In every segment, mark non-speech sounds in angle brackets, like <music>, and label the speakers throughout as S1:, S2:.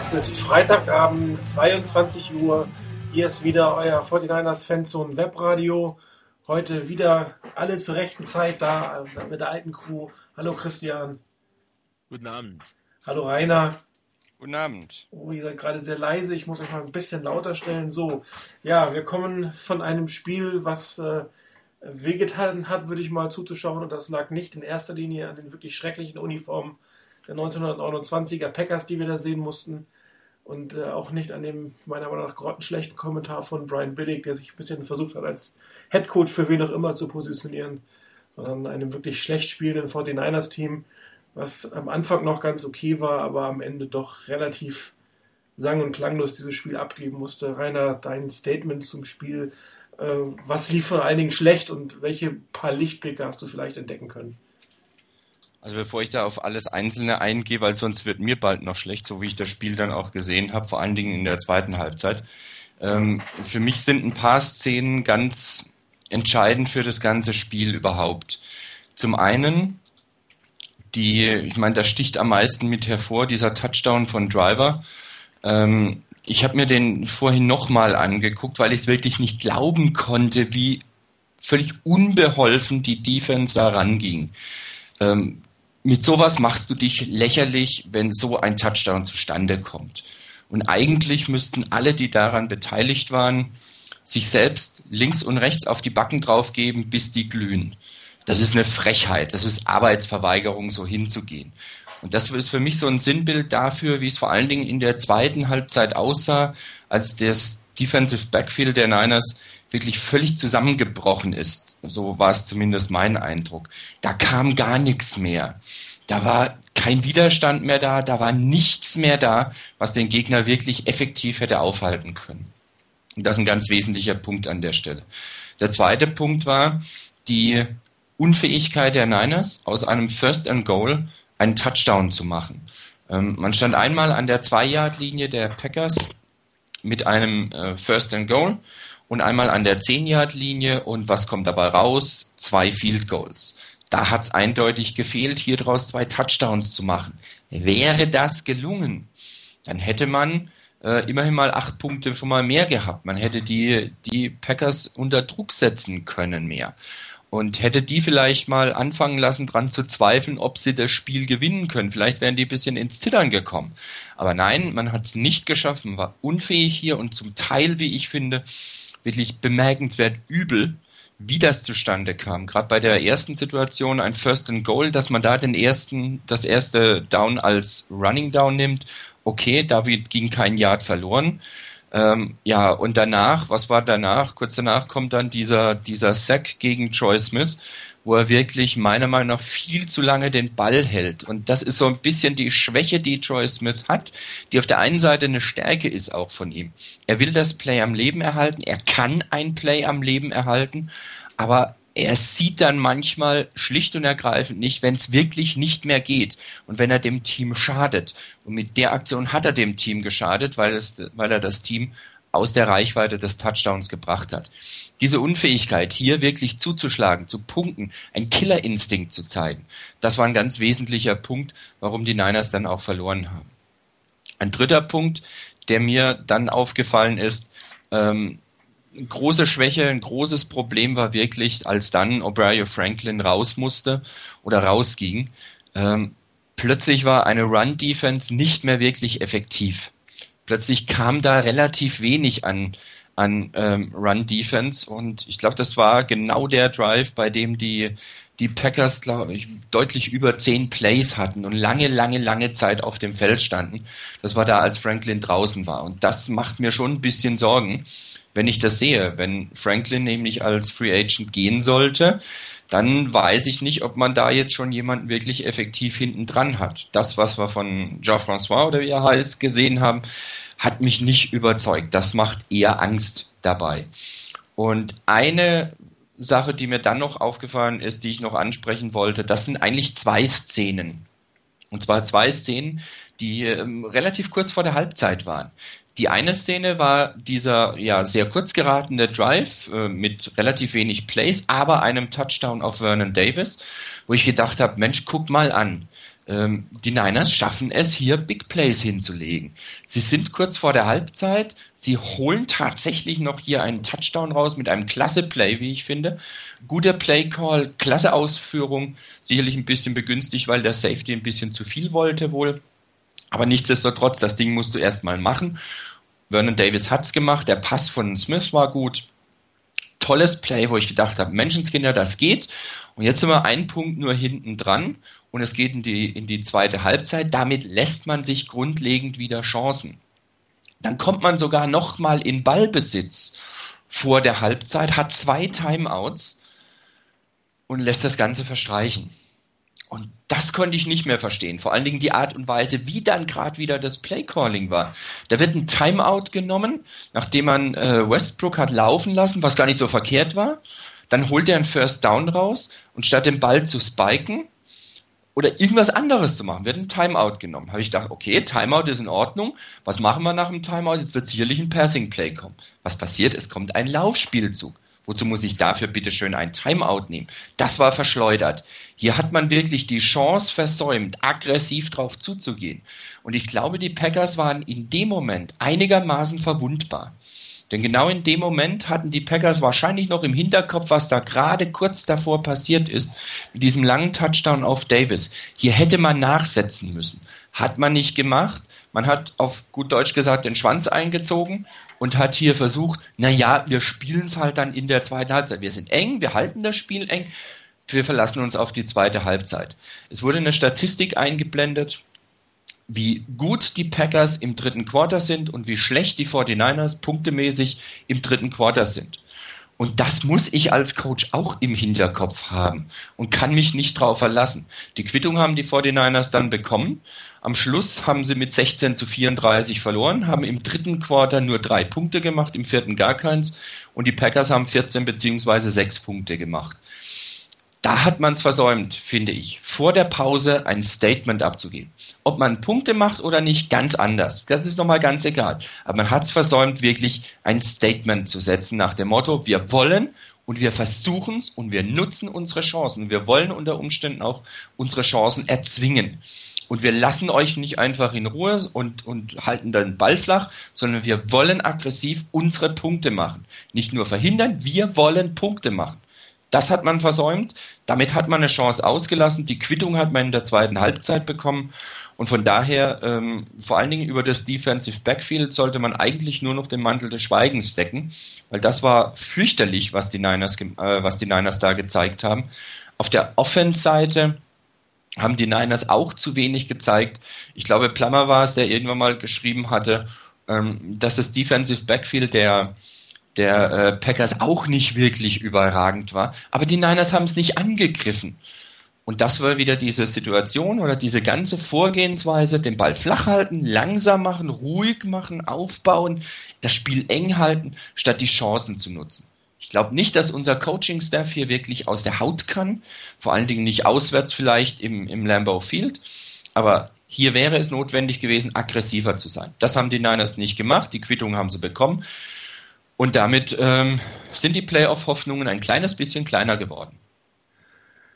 S1: Es ist Freitagabend, 22 Uhr. Hier ist wieder euer 49ers Fanzone Webradio. Heute wieder alle zur rechten Zeit da also mit der alten Crew. Hallo Christian.
S2: Guten Abend.
S1: Hallo Rainer.
S3: Guten Abend.
S1: Oh, ihr seid gerade sehr leise. Ich muss euch mal ein bisschen lauter stellen. So, ja, wir kommen von einem Spiel, was äh, wehgetan hat, würde ich mal zuzuschauen. Und das lag nicht in erster Linie an den wirklich schrecklichen Uniformen der 1929er Packers, die wir da sehen mussten. Und äh, auch nicht an dem meiner Meinung nach grottenschlechten Kommentar von Brian Billig, der sich ein bisschen versucht hat, als Headcoach für wen auch immer zu positionieren, sondern einem wirklich schlecht spielenden 49ers-Team, was am Anfang noch ganz okay war, aber am Ende doch relativ sang- und klanglos dieses Spiel abgeben musste. Rainer, dein Statement zum Spiel. Äh, was lief vor allen Dingen schlecht und welche paar Lichtblicke hast du vielleicht entdecken können?
S3: Also bevor ich da auf alles Einzelne eingehe, weil sonst wird mir bald noch schlecht, so wie ich das Spiel dann auch gesehen habe, vor allen Dingen in der zweiten Halbzeit. Ähm, für mich sind ein paar Szenen ganz entscheidend für das ganze Spiel überhaupt. Zum einen die, ich meine, da sticht am meisten mit hervor, dieser Touchdown von Driver. Ähm, ich habe mir den vorhin nochmal angeguckt, weil ich es wirklich nicht glauben konnte, wie völlig unbeholfen die Defense da ranging. Ähm, mit sowas machst du dich lächerlich, wenn so ein Touchdown zustande kommt. Und eigentlich müssten alle, die daran beteiligt waren, sich selbst links und rechts auf die Backen draufgeben, bis die glühen. Das ist eine Frechheit, das ist Arbeitsverweigerung, so hinzugehen. Und das ist für mich so ein Sinnbild dafür, wie es vor allen Dingen in der zweiten Halbzeit aussah, als das Defensive Backfield der Niners wirklich völlig zusammengebrochen ist. So war es zumindest mein Eindruck. Da kam gar nichts mehr. Da war kein Widerstand mehr da, da war nichts mehr da, was den Gegner wirklich effektiv hätte aufhalten können. Und das ist ein ganz wesentlicher Punkt an der Stelle. Der zweite Punkt war die Unfähigkeit der Niners, aus einem First and Goal einen Touchdown zu machen. Ähm, man stand einmal an der Zwei-Yard-Linie der Packers mit einem äh, First and Goal und einmal an der 10-Yard-Linie und was kommt dabei raus? Zwei Field Goals. Da hat es eindeutig gefehlt, hier draus zwei Touchdowns zu machen. Wäre das gelungen, dann hätte man äh, immerhin mal acht Punkte schon mal mehr gehabt. Man hätte die, die Packers unter Druck setzen können mehr. Und hätte die vielleicht mal anfangen lassen, dran zu zweifeln, ob sie das Spiel gewinnen können. Vielleicht wären die ein bisschen ins Zittern gekommen. Aber nein, man hat es nicht geschafft, man war unfähig hier und zum Teil, wie ich finde, wirklich bemerkenswert übel, wie das zustande kam. Gerade bei der ersten Situation, ein First and Goal, dass man da den ersten, das erste Down als Running Down nimmt. Okay, David ging kein Yard verloren. Ähm, ja, und danach, was war danach? Kurz danach kommt dann dieser, dieser Sack gegen Troy Smith, wo er wirklich meiner Meinung nach viel zu lange den Ball hält. Und das ist so ein bisschen die Schwäche, die Troy Smith hat, die auf der einen Seite eine Stärke ist auch von ihm. Er will das Play am Leben erhalten, er kann ein Play am Leben erhalten, aber er sieht dann manchmal schlicht und ergreifend nicht, wenn es wirklich nicht mehr geht und wenn er dem Team schadet. Und mit der Aktion hat er dem Team geschadet, weil, es, weil er das Team aus der Reichweite des Touchdowns gebracht hat. Diese Unfähigkeit, hier wirklich zuzuschlagen, zu punkten, ein Killerinstinkt zu zeigen, das war ein ganz wesentlicher Punkt, warum die Niners dann auch verloren haben. Ein dritter Punkt, der mir dann aufgefallen ist, ähm, große Schwäche, ein großes Problem war wirklich, als dann O'Brien Franklin raus musste oder rausging. Ähm, plötzlich war eine Run-Defense nicht mehr wirklich effektiv plötzlich kam da relativ wenig an, an ähm, Run-Defense und ich glaube, das war genau der Drive, bei dem die, die Packers, glaube ich, deutlich über zehn Plays hatten und lange, lange, lange Zeit auf dem Feld standen. Das war da, als Franklin draußen war. Und das macht mir schon ein bisschen Sorgen, wenn ich das sehe. Wenn Franklin nämlich als Free Agent gehen sollte, dann weiß ich nicht, ob man da jetzt schon jemanden wirklich effektiv hinten dran hat. Das, was wir von Jean-François oder wie er heißt, gesehen haben, hat mich nicht überzeugt. Das macht eher Angst dabei. Und eine Sache, die mir dann noch aufgefallen ist, die ich noch ansprechen wollte, das sind eigentlich zwei Szenen. Und zwar zwei Szenen, die ähm, relativ kurz vor der Halbzeit waren. Die eine Szene war dieser ja sehr kurz geratene Drive äh, mit relativ wenig Plays, aber einem Touchdown auf Vernon Davis, wo ich gedacht habe, Mensch, guck mal an. Ähm, die Niners schaffen es, hier Big Plays hinzulegen. Sie sind kurz vor der Halbzeit. Sie holen tatsächlich noch hier einen Touchdown raus mit einem klasse Play, wie ich finde. Guter Play Call, klasse Ausführung. Sicherlich ein bisschen begünstigt, weil der Safety ein bisschen zu viel wollte wohl. Aber nichtsdestotrotz, das Ding musst du erstmal machen. Vernon Davis hat's gemacht. Der Pass von Smith war gut. Tolles Play, wo ich gedacht habe, Menschenskinder, das geht. Und jetzt sind wir einen Punkt nur hinten dran und es geht in die, in die zweite Halbzeit. Damit lässt man sich grundlegend wieder Chancen. Dann kommt man sogar nochmal in Ballbesitz vor der Halbzeit, hat zwei Timeouts und lässt das Ganze verstreichen. Und das konnte ich nicht mehr verstehen. Vor allen Dingen die Art und Weise, wie dann gerade wieder das Playcalling war. Da wird ein Timeout genommen, nachdem man äh, Westbrook hat laufen lassen, was gar nicht so verkehrt war. Dann holt er einen First Down raus und statt den Ball zu spiken oder irgendwas anderes zu machen, wird ein Timeout genommen. Habe ich gedacht, okay, Timeout ist in Ordnung. Was machen wir nach dem Timeout? Jetzt wird sicherlich ein Passing Play kommen. Was passiert? Es kommt ein Laufspielzug. Wozu muss ich dafür bitte schön ein Timeout nehmen? Das war verschleudert. Hier hat man wirklich die Chance versäumt, aggressiv drauf zuzugehen. Und ich glaube, die Packers waren in dem Moment einigermaßen verwundbar. Denn genau in dem Moment hatten die Packers wahrscheinlich noch im Hinterkopf, was da gerade kurz davor passiert ist, mit diesem langen Touchdown auf Davis. Hier hätte man nachsetzen müssen. Hat man nicht gemacht. Man hat auf gut Deutsch gesagt den Schwanz eingezogen und hat hier versucht, na ja, wir spielen es halt dann in der zweiten Halbzeit. Wir sind eng, wir halten das Spiel eng. Wir verlassen uns auf die zweite Halbzeit. Es wurde eine Statistik eingeblendet, wie gut die Packers im dritten Quarter sind und wie schlecht die 49ers punktemäßig im dritten Quarter sind. Und das muss ich als Coach auch im Hinterkopf haben und kann mich nicht drauf verlassen. Die Quittung haben die 49ers dann bekommen. Am Schluss haben sie mit 16 zu 34 verloren, haben im dritten Quarter nur drei Punkte gemacht, im vierten gar keins. Und die Packers haben 14 beziehungsweise sechs Punkte gemacht da hat man es versäumt, finde ich, vor der Pause ein Statement abzugeben. Ob man Punkte macht oder nicht, ganz anders. Das ist nochmal ganz egal. Aber man hat es versäumt, wirklich ein Statement zu setzen nach dem Motto, wir wollen und wir versuchen es und wir nutzen unsere Chancen. Wir wollen unter Umständen auch unsere Chancen erzwingen. Und wir lassen euch nicht einfach in Ruhe und, und halten den Ball flach, sondern wir wollen aggressiv unsere Punkte machen. Nicht nur verhindern, wir wollen Punkte machen. Das hat man versäumt. Damit hat man eine Chance ausgelassen. Die Quittung hat man in der zweiten Halbzeit bekommen. Und von daher, ähm, vor allen Dingen über das Defensive Backfield, sollte man eigentlich nur noch den Mantel des Schweigens decken, weil das war fürchterlich, was die Niners, äh, was die Niners da gezeigt haben. Auf der Offense-Seite haben die Niners auch zu wenig gezeigt. Ich glaube, Plummer war es, der irgendwann mal geschrieben hatte, ähm, dass das Defensive Backfield der der äh, Packers auch nicht wirklich überragend war. Aber die Niners haben es nicht angegriffen. Und das war wieder diese Situation oder diese ganze Vorgehensweise, den Ball flach halten, langsam machen, ruhig machen, aufbauen, das Spiel eng halten, statt die Chancen zu nutzen. Ich glaube nicht, dass unser Coaching-Staff hier wirklich aus der Haut kann, vor allen Dingen nicht auswärts vielleicht im, im Lambeau Field, aber hier wäre es notwendig gewesen, aggressiver zu sein. Das haben die Niners nicht gemacht, die Quittung haben sie bekommen. Und damit ähm, sind die Playoff-Hoffnungen ein kleines bisschen kleiner geworden.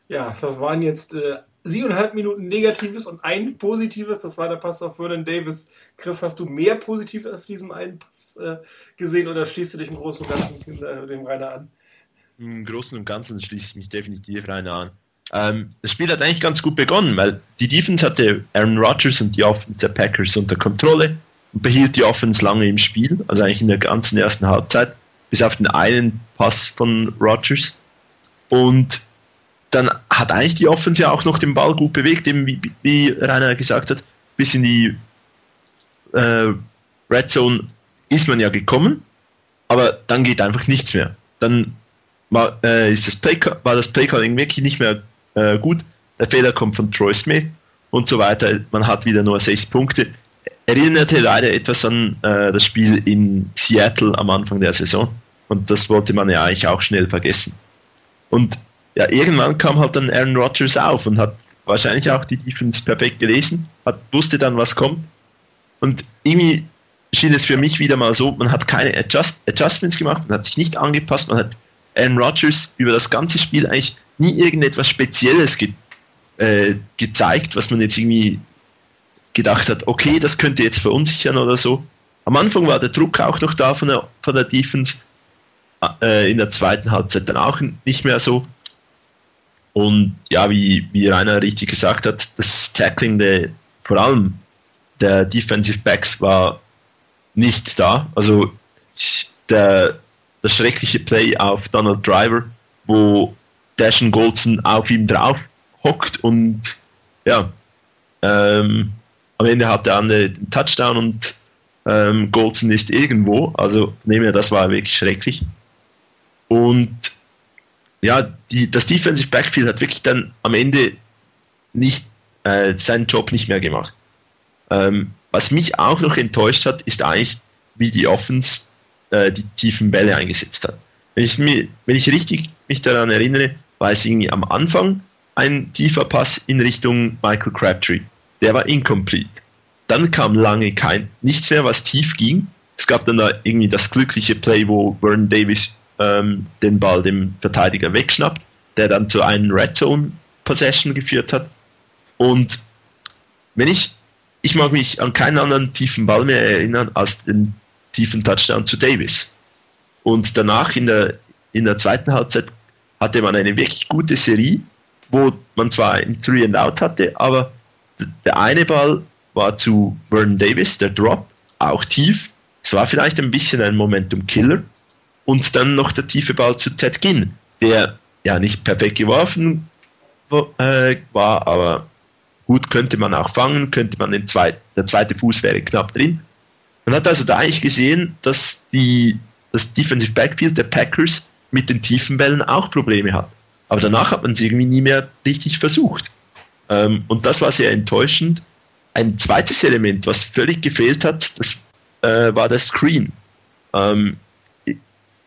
S1: Ja, das waren jetzt äh, siebeneinhalb Minuten Negatives und ein Positives. Das war der Pass auf Vernon Davis. Chris, hast du mehr Positives auf diesem einen Pass äh, gesehen oder schließt du dich im Großen und Ganzen äh, dem Rainer an?
S2: Im Großen und Ganzen schließe ich mich definitiv Rainer an. Ähm, das Spiel hat eigentlich ganz gut begonnen, weil die Defense hatte Aaron Rodgers und die Offense der Packers unter Kontrolle behielt die Offense lange im Spiel, also eigentlich in der ganzen ersten Halbzeit, bis auf den einen Pass von Rodgers. Und dann hat eigentlich die Offense ja auch noch den Ball gut bewegt, eben wie, wie Rainer gesagt hat, bis in die äh, Red Zone ist man ja gekommen, aber dann geht einfach nichts mehr. Dann war, äh, ist das Play, war das Playcalling wirklich nicht mehr äh, gut. Der Fehler kommt von Troy Smith und so weiter. Man hat wieder nur sechs Punkte erinnerte leider etwas an äh, das Spiel in Seattle am Anfang der Saison. Und das wollte man ja eigentlich auch schnell vergessen. Und ja, irgendwann kam halt dann Aaron Rodgers auf und hat wahrscheinlich auch die Defense perfekt gelesen, hat, wusste dann, was kommt. Und irgendwie schien es für mich wieder mal so, man hat keine Adjust Adjustments gemacht, man hat sich nicht angepasst, man hat Aaron Rodgers über das ganze Spiel eigentlich nie irgendetwas Spezielles ge äh, gezeigt, was man jetzt irgendwie gedacht hat, okay, das könnte jetzt verunsichern oder so. Am Anfang war der Druck auch noch da von der, von der Defense, äh, in der zweiten Halbzeit dann auch nicht mehr so. Und ja, wie, wie Rainer richtig gesagt hat, das Tackling der, vor allem der Defensive Backs war nicht da. Also der, das schreckliche Play auf Donald Driver, wo Dashen Goldson auf ihm drauf hockt und ja, ähm, am Ende hat er einen Touchdown und ähm, Goldson ist irgendwo. Also nehmen wir, das war wirklich schrecklich. Und ja, die, das Defensive Backfield hat wirklich dann am Ende nicht äh, seinen Job nicht mehr gemacht. Ähm, was mich auch noch enttäuscht hat, ist eigentlich, wie die Offense äh, die tiefen Bälle eingesetzt hat. Wenn ich, mir, wenn ich richtig mich daran erinnere, war es irgendwie am Anfang ein tiefer Pass in Richtung Michael Crabtree. Der war incomplete. Dann kam lange kein, nichts mehr, was tief ging. Es gab dann da irgendwie das glückliche Play, wo Vernon Davis ähm, den Ball dem Verteidiger wegschnappt, der dann zu einem Red Zone Possession geführt hat. Und wenn ich, ich mag mich an keinen anderen tiefen Ball mehr erinnern als den tiefen Touchdown zu Davis. Und danach in der, in der zweiten Halbzeit hatte man eine wirklich gute Serie, wo man zwar ein Three and Out hatte, aber der eine Ball war zu Vernon Davis, der Drop, auch tief. Es war vielleicht ein bisschen ein Momentum-Killer. Und dann noch der tiefe Ball zu Ted Ginn, der ja nicht perfekt geworfen äh, war, aber gut könnte man auch fangen, könnte man den zweiten, der zweite Fuß wäre knapp drin. Man hat also da eigentlich gesehen, dass die, das Defensive Backfield der Packers mit den tiefen Bällen auch Probleme hat. Aber danach hat man es irgendwie nie mehr richtig versucht. Ähm, und das war sehr enttäuschend. Ein zweites Element, was völlig gefehlt hat, das äh, war der Screen. Ähm,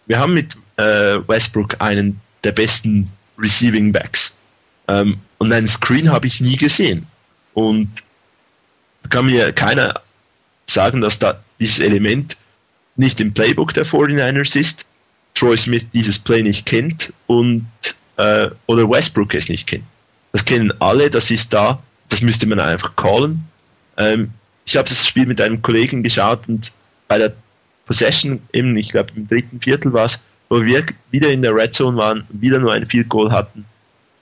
S2: wir haben mit äh, Westbrook einen der besten Receiving Backs. Ähm, und einen Screen habe ich nie gesehen. Und kann mir keiner sagen, dass da dieses Element nicht im Playbook der 49ers ist, Troy Smith dieses Play nicht kennt und äh, oder Westbrook es nicht kennt. Das kennen alle, das ist da, das müsste man einfach callen. Ähm, ich habe das Spiel mit einem Kollegen geschaut und bei der Possession, eben, ich glaube im dritten Viertel war es, wo wir wieder in der Red Zone waren, wieder nur ein Field Goal hatten.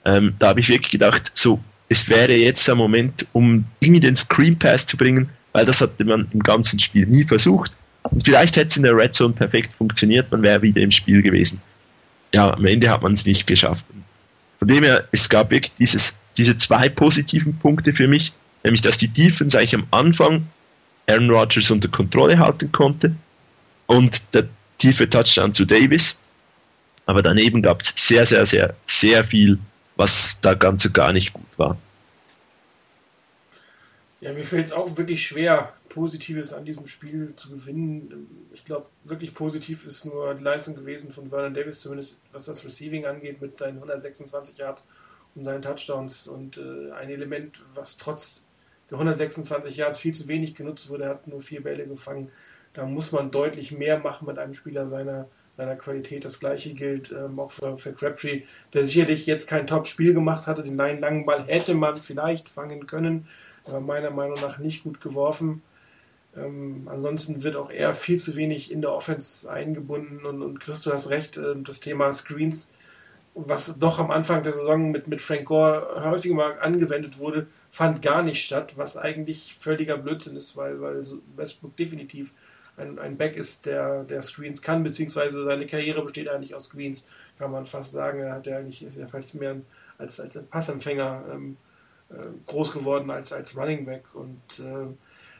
S2: Ähm, da habe ich wirklich gedacht, so, es wäre jetzt der Moment, um irgendwie den Screen Pass zu bringen, weil das hatte man im ganzen Spiel nie versucht. Und vielleicht hätte es in der Red Zone perfekt funktioniert, man wäre wieder im Spiel gewesen. Ja, am Ende hat man es nicht geschafft. Von dem her, es gab wirklich dieses, diese zwei positiven Punkte für mich, nämlich dass die Defense eigentlich am Anfang Aaron Rodgers unter Kontrolle halten konnte und der tiefe Touchdown zu Davis. Aber daneben gab es sehr, sehr, sehr, sehr viel, was da ganz und gar nicht gut war.
S1: Ja, mir fällt es auch wirklich schwer, Positives an diesem Spiel zu gewinnen. Ich glaube, wirklich positiv ist nur die Leistung gewesen von Vernon Davis, zumindest was das Receiving angeht, mit seinen 126 Yards und seinen Touchdowns. Und äh, ein Element, was trotz der 126 Yards viel zu wenig genutzt wurde, er hat nur vier Bälle gefangen. Da muss man deutlich mehr machen mit einem Spieler seiner, seiner Qualität. Das gleiche gilt ähm, auch für, für Crabtree, der sicherlich jetzt kein Top-Spiel gemacht hatte. Den langen Ball hätte man vielleicht fangen können, aber meiner Meinung nach nicht gut geworfen. Ähm, ansonsten wird auch er viel zu wenig in der Offense eingebunden und, und Chris, du hast recht, äh, das Thema Screens, was doch am Anfang der Saison mit, mit Frank Gore häufig mal angewendet wurde, fand gar nicht statt, was eigentlich völliger Blödsinn ist, weil, weil Westbrook definitiv ein, ein Back ist, der, der Screens kann, beziehungsweise seine Karriere besteht eigentlich aus Screens, kann man fast sagen. Er hat ja eigentlich, ist ja fast mehr als, als ein Passempfänger ähm, äh, groß geworden als als Running Back. Und äh,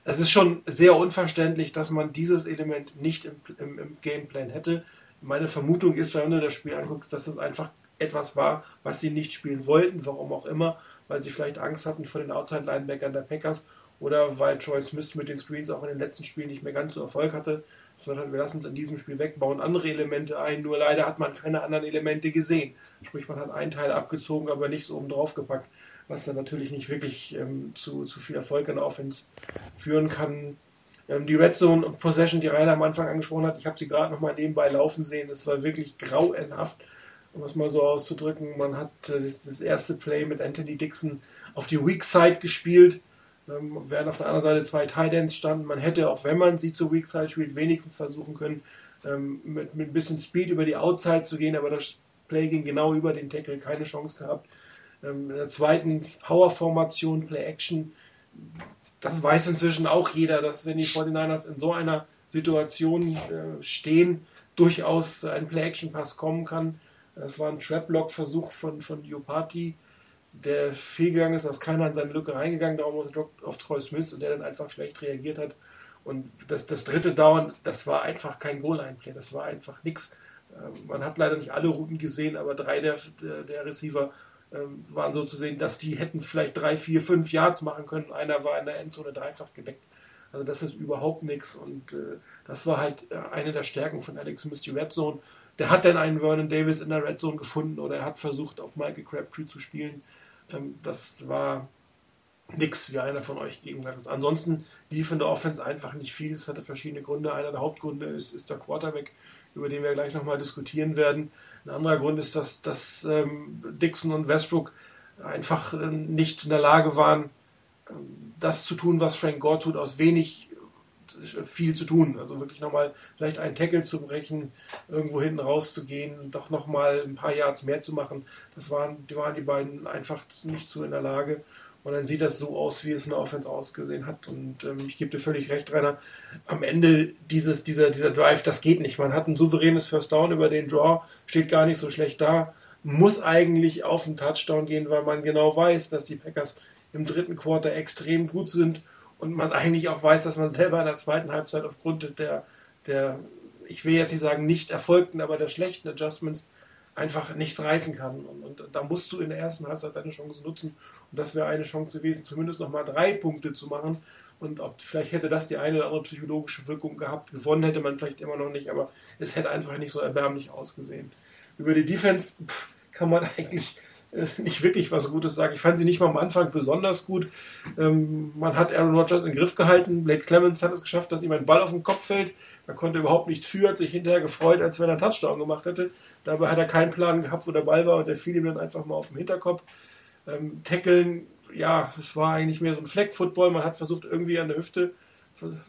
S1: es ist schon sehr unverständlich, dass man dieses Element nicht im, im, im Gameplan hätte. Meine Vermutung ist, wenn du das Spiel anguckst, dass es einfach etwas war, was sie nicht spielen wollten, warum auch immer, weil sie vielleicht Angst hatten vor den Outside-Linebackern der Packers oder weil Troy Smith mit den Screens auch in den letzten Spielen nicht mehr ganz so Erfolg hatte. Sondern wir lassen es in diesem Spiel weg, bauen andere Elemente ein, nur leider hat man keine anderen Elemente gesehen. Sprich, man hat einen Teil abgezogen, aber nichts oben drauf gepackt, was dann natürlich nicht wirklich ähm, zu, zu viel Erfolg in der Offense führen kann. Ähm, die Red Zone Possession, die Rainer am Anfang angesprochen hat, ich habe sie gerade nochmal nebenbei laufen sehen, es war wirklich grauenhaft um es mal so auszudrücken. Man hat äh, das erste Play mit Anthony Dixon auf die Weak Side gespielt, ähm, während auf der anderen Seite zwei Tight Ends standen. Man hätte, auch wenn man sie zur Weak Side spielt, wenigstens versuchen können, ähm, mit, mit ein bisschen Speed über die Outside zu gehen, aber das Play ging genau über den Tackle, keine Chance gehabt. Ähm, in der zweiten Power-Formation, Play-Action, das weiß inzwischen auch jeder, dass wenn die 49ers in so einer Situation äh, stehen, durchaus ein Play-Action-Pass kommen kann. Das war ein Trap-Block-Versuch von, von Diopati, der fehlgegangen ist, dass keiner in seine Lücke reingegangen, darum er auf Troy Smith und der dann einfach schlecht reagiert hat. Und das, das dritte Down, das war einfach kein Goal-Line-Play, das war einfach nichts. Ähm, man hat leider nicht alle Routen gesehen, aber drei der, der, der Receiver waren so zu sehen, dass die hätten vielleicht drei, vier, fünf Yards machen können. Einer war in der Endzone dreifach gedeckt. Also das ist überhaupt nichts und äh, das war halt äh, eine der Stärken von Alex Smith, die Red Zone. Der hat dann einen Vernon Davis in der Red Zone gefunden oder er hat versucht, auf Michael Crabtree zu spielen. Ähm, das war nichts, wie einer von euch gegen hat. Ansonsten lief in der Offense einfach nicht viel. Es hatte verschiedene Gründe. Einer der Hauptgründe ist, ist der Quarterback, über den wir gleich nochmal diskutieren werden. Ein anderer Grund ist, dass, dass ähm, Dixon und Westbrook einfach äh, nicht in der Lage waren, ähm, das zu tun, was Frank Gore tut, aus wenig äh, viel zu tun. Also wirklich nochmal vielleicht einen Tackle zu brechen, irgendwo hinten rauszugehen, doch nochmal ein paar Yards mehr zu machen. Das waren, die waren die beiden einfach nicht so in der Lage. Und dann sieht das so aus, wie es in der Offense ausgesehen hat. Und ähm, ich gebe dir völlig recht, Rainer. Am Ende dieses, dieser, dieser Drive, das geht nicht. Man hat ein souveränes First Down über den Draw, steht gar nicht so schlecht da. Muss eigentlich auf den Touchdown gehen, weil man genau weiß, dass die Packers im dritten Quarter extrem gut sind und man eigentlich auch weiß, dass man selber in der zweiten Halbzeit aufgrund der, der ich will jetzt nicht sagen nicht erfolgten, aber der schlechten Adjustments einfach nichts reißen kann. Und, und, da musst du in der ersten Halbzeit deine Chance nutzen. Und das wäre eine Chance gewesen, zumindest nochmal drei Punkte zu machen. Und ob, vielleicht hätte das die eine oder andere psychologische Wirkung gehabt. Gewonnen hätte man vielleicht immer noch nicht, aber es hätte einfach nicht so erbärmlich ausgesehen. Über die Defense pff, kann man <laughs> eigentlich <laughs> nicht wirklich was Gutes sagen. Ich fand sie nicht mal am Anfang besonders gut. Ähm, man hat Aaron Rodgers in den Griff gehalten. Blake Clemens hat es geschafft, dass ihm ein Ball auf den Kopf fällt. Er konnte überhaupt nicht führen, hat sich hinterher gefreut, als wenn er einen Touchdown gemacht hätte. Dabei hat er keinen Plan gehabt, wo der Ball war und der fiel ihm dann einfach mal auf den Hinterkopf. Ähm, Tackeln, ja, es war eigentlich mehr so ein Fleck-Football. Man hat versucht, irgendwie an der Hüfte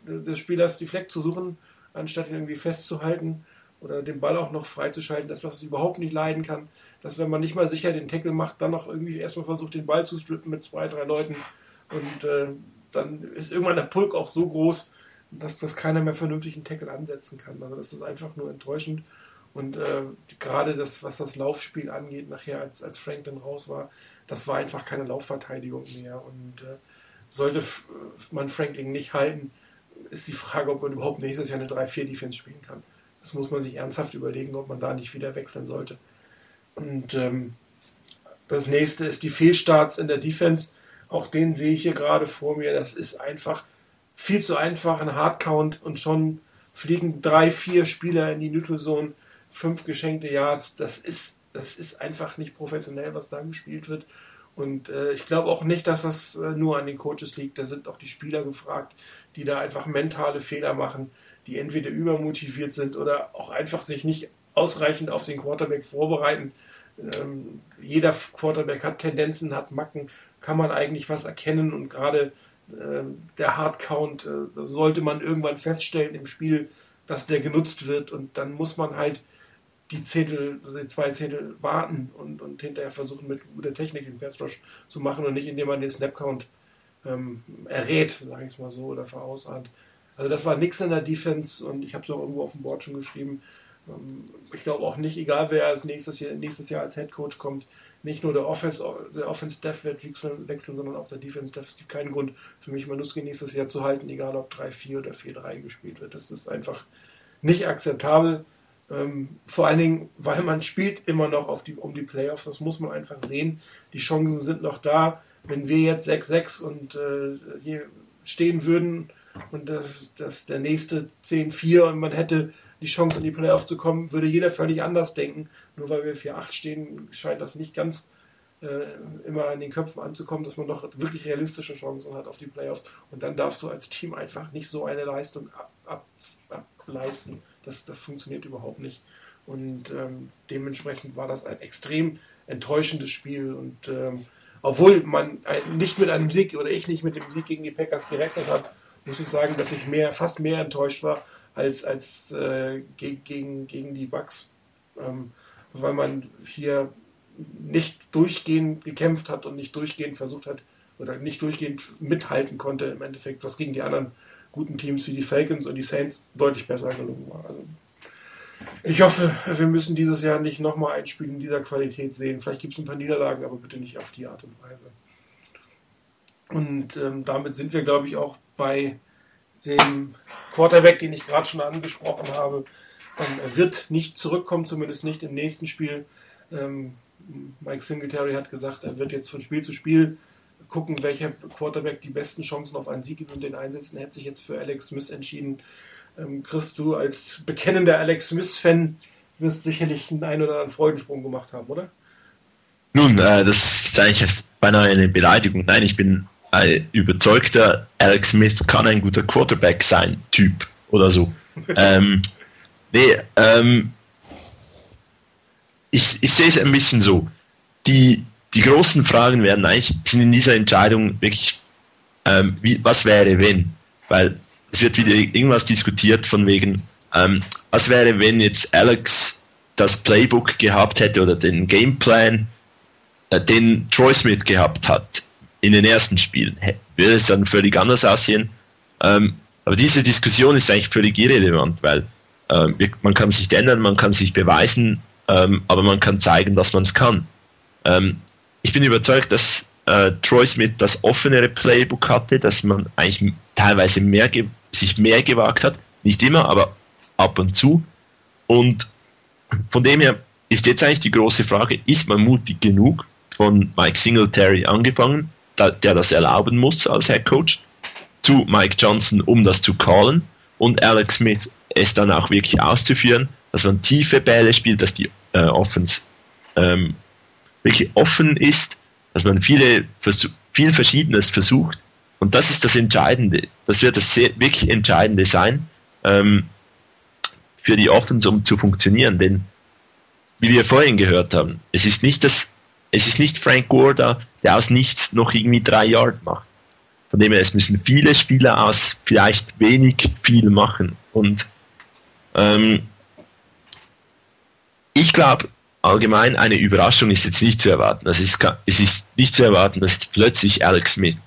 S1: des Spielers die Fleck zu suchen, anstatt ihn irgendwie festzuhalten oder den Ball auch noch freizuschalten, das, was ich überhaupt nicht leiden kann, dass wenn man nicht mal sicher den Tackle macht, dann noch irgendwie erstmal versucht, den Ball zu strippen mit zwei, drei Leuten und äh, dann ist irgendwann der Pulk auch so groß, dass, dass keiner mehr vernünftig einen Tackle ansetzen kann. Also das ist einfach nur enttäuschend und äh, gerade das, was das Laufspiel angeht, nachher als, als Frank dann raus war, das war einfach keine Laufverteidigung mehr und äh, sollte man Franklin nicht halten, ist die Frage, ob man überhaupt nächstes Jahr eine 3-4-Defense spielen kann. Das muss man sich ernsthaft überlegen, ob man da nicht wieder wechseln sollte. Und ähm, das nächste ist die Fehlstarts in der Defense. Auch den sehe ich hier gerade vor mir. Das ist einfach viel zu einfach, ein Hardcount und schon fliegen drei, vier Spieler in die Neutral fünf geschenkte Yards. Das ist, das ist einfach nicht professionell, was da gespielt wird. Und äh, ich glaube auch nicht, dass das äh, nur an den Coaches liegt. Da sind auch die Spieler gefragt, die da einfach mentale Fehler machen die entweder übermotiviert sind oder auch einfach sich nicht ausreichend auf den Quarterback vorbereiten. Ähm, jeder Quarterback hat Tendenzen, hat Macken, kann man eigentlich was erkennen und gerade äh, der Hardcount äh, sollte man irgendwann feststellen im Spiel, dass der genutzt wird und dann muss man halt die Zehntel, die zwei Zehntel warten und, und hinterher versuchen mit guter Technik den Pass zu machen und nicht indem man den Snapcount ähm, errät, sage ich es mal so, oder vorausahnt. Also das war nichts in der Defense und ich habe es auch irgendwo auf dem Board schon geschrieben. Ähm, ich glaube auch nicht, egal wer als nächstes Jahr, nächstes Jahr als Head Coach kommt, nicht nur der Offense, der Offense Staff wird wechseln, sondern auch der Defense Staff. Es gibt keinen Grund für mich, Manuski nächstes Jahr zu halten, egal ob 3-4 oder 4-3 gespielt wird. Das ist einfach nicht akzeptabel. Ähm, vor allen Dingen, weil man spielt immer noch auf die, um die Playoffs. Das muss man einfach sehen. Die Chancen sind noch da. Wenn wir jetzt 6-6 und äh, hier stehen würden und das, das der nächste 10-4 und man hätte die Chance in die Playoffs zu kommen, würde jeder völlig anders denken. Nur weil wir 4-8 stehen, scheint das nicht ganz äh, immer in den Köpfen anzukommen, dass man noch wirklich realistische Chancen hat auf die Playoffs. Und dann darfst du als Team einfach nicht so eine Leistung ab, ab, ableisten. Das, das funktioniert überhaupt nicht. Und ähm, dementsprechend war das ein extrem enttäuschendes Spiel. Und ähm, obwohl man nicht mit einem Sieg oder ich nicht mit dem Sieg gegen die Packers gerechnet hat, muss ich sagen, dass ich mehr, fast mehr enttäuscht war als, als äh, gegen, gegen die Bucks. Ähm, weil man hier nicht durchgehend gekämpft hat und nicht durchgehend versucht hat oder nicht durchgehend mithalten konnte im Endeffekt, was gegen die anderen guten Teams wie die Falcons und die Saints deutlich besser gelungen war. Also ich hoffe, wir müssen dieses Jahr nicht nochmal ein Spiel in dieser Qualität sehen. Vielleicht gibt es ein paar Niederlagen, aber bitte nicht auf die Art und Weise. Und ähm, damit sind wir, glaube ich, auch bei dem Quarterback, den ich gerade schon angesprochen habe. Ähm, er wird nicht zurückkommen, zumindest nicht im nächsten Spiel. Ähm, Mike Singletary hat gesagt, er wird jetzt von Spiel zu Spiel gucken, welcher Quarterback die besten Chancen auf einen Sieg gibt und den einsetzen. Er hat sich jetzt für Alex Smith entschieden. Ähm, Chris, du als bekennender Alex Smith-Fan wirst sicherlich einen ein oder anderen Freudensprung gemacht haben, oder?
S2: Nun, äh, das ist eigentlich beinahe eine Beleidigung. Nein, ich bin ein überzeugter Alex Smith kann ein guter Quarterback sein, Typ oder so. <laughs> ähm, nee, ähm, ich, ich sehe es ein bisschen so. Die, die großen Fragen werden eigentlich, sind in dieser Entscheidung wirklich, ähm, wie, was wäre, wenn? Weil es wird wieder irgendwas diskutiert von wegen, ähm, was wäre, wenn jetzt Alex das Playbook gehabt hätte oder den Gameplan, äh, den Troy Smith gehabt hat in den ersten Spielen. Würde es dann völlig anders aussehen? Ähm, aber diese Diskussion ist eigentlich völlig irrelevant, weil äh, man kann sich ändern, man kann sich beweisen, ähm, aber man kann zeigen, dass man es kann. Ähm, ich bin überzeugt, dass äh, Troy Smith das offenere Playbook hatte, dass man eigentlich teilweise mehr sich mehr gewagt hat. Nicht immer, aber ab und zu. Und von dem her ist jetzt eigentlich die große Frage, ist man mutig genug, von Mike Singletary angefangen, der das erlauben muss als Head Coach, zu Mike Johnson, um das zu callen und Alex Smith es dann auch wirklich auszuführen, dass man tiefe Bälle spielt, dass die äh, Offense ähm, wirklich offen ist, dass man viele, viel Verschiedenes versucht. Und das ist das Entscheidende. Das wird das sehr, wirklich Entscheidende sein ähm, für die Offense, um zu funktionieren. Denn, wie wir vorhin gehört haben, es ist nicht das, es ist nicht Frank Gore da, der aus nichts noch irgendwie drei Yard macht. Von dem her, es müssen viele Spieler aus vielleicht wenig viel machen. Und ähm, ich glaube, allgemein eine Überraschung ist jetzt nicht zu erwarten. Also es, ist, es ist nicht zu erwarten, dass plötzlich Alex Smith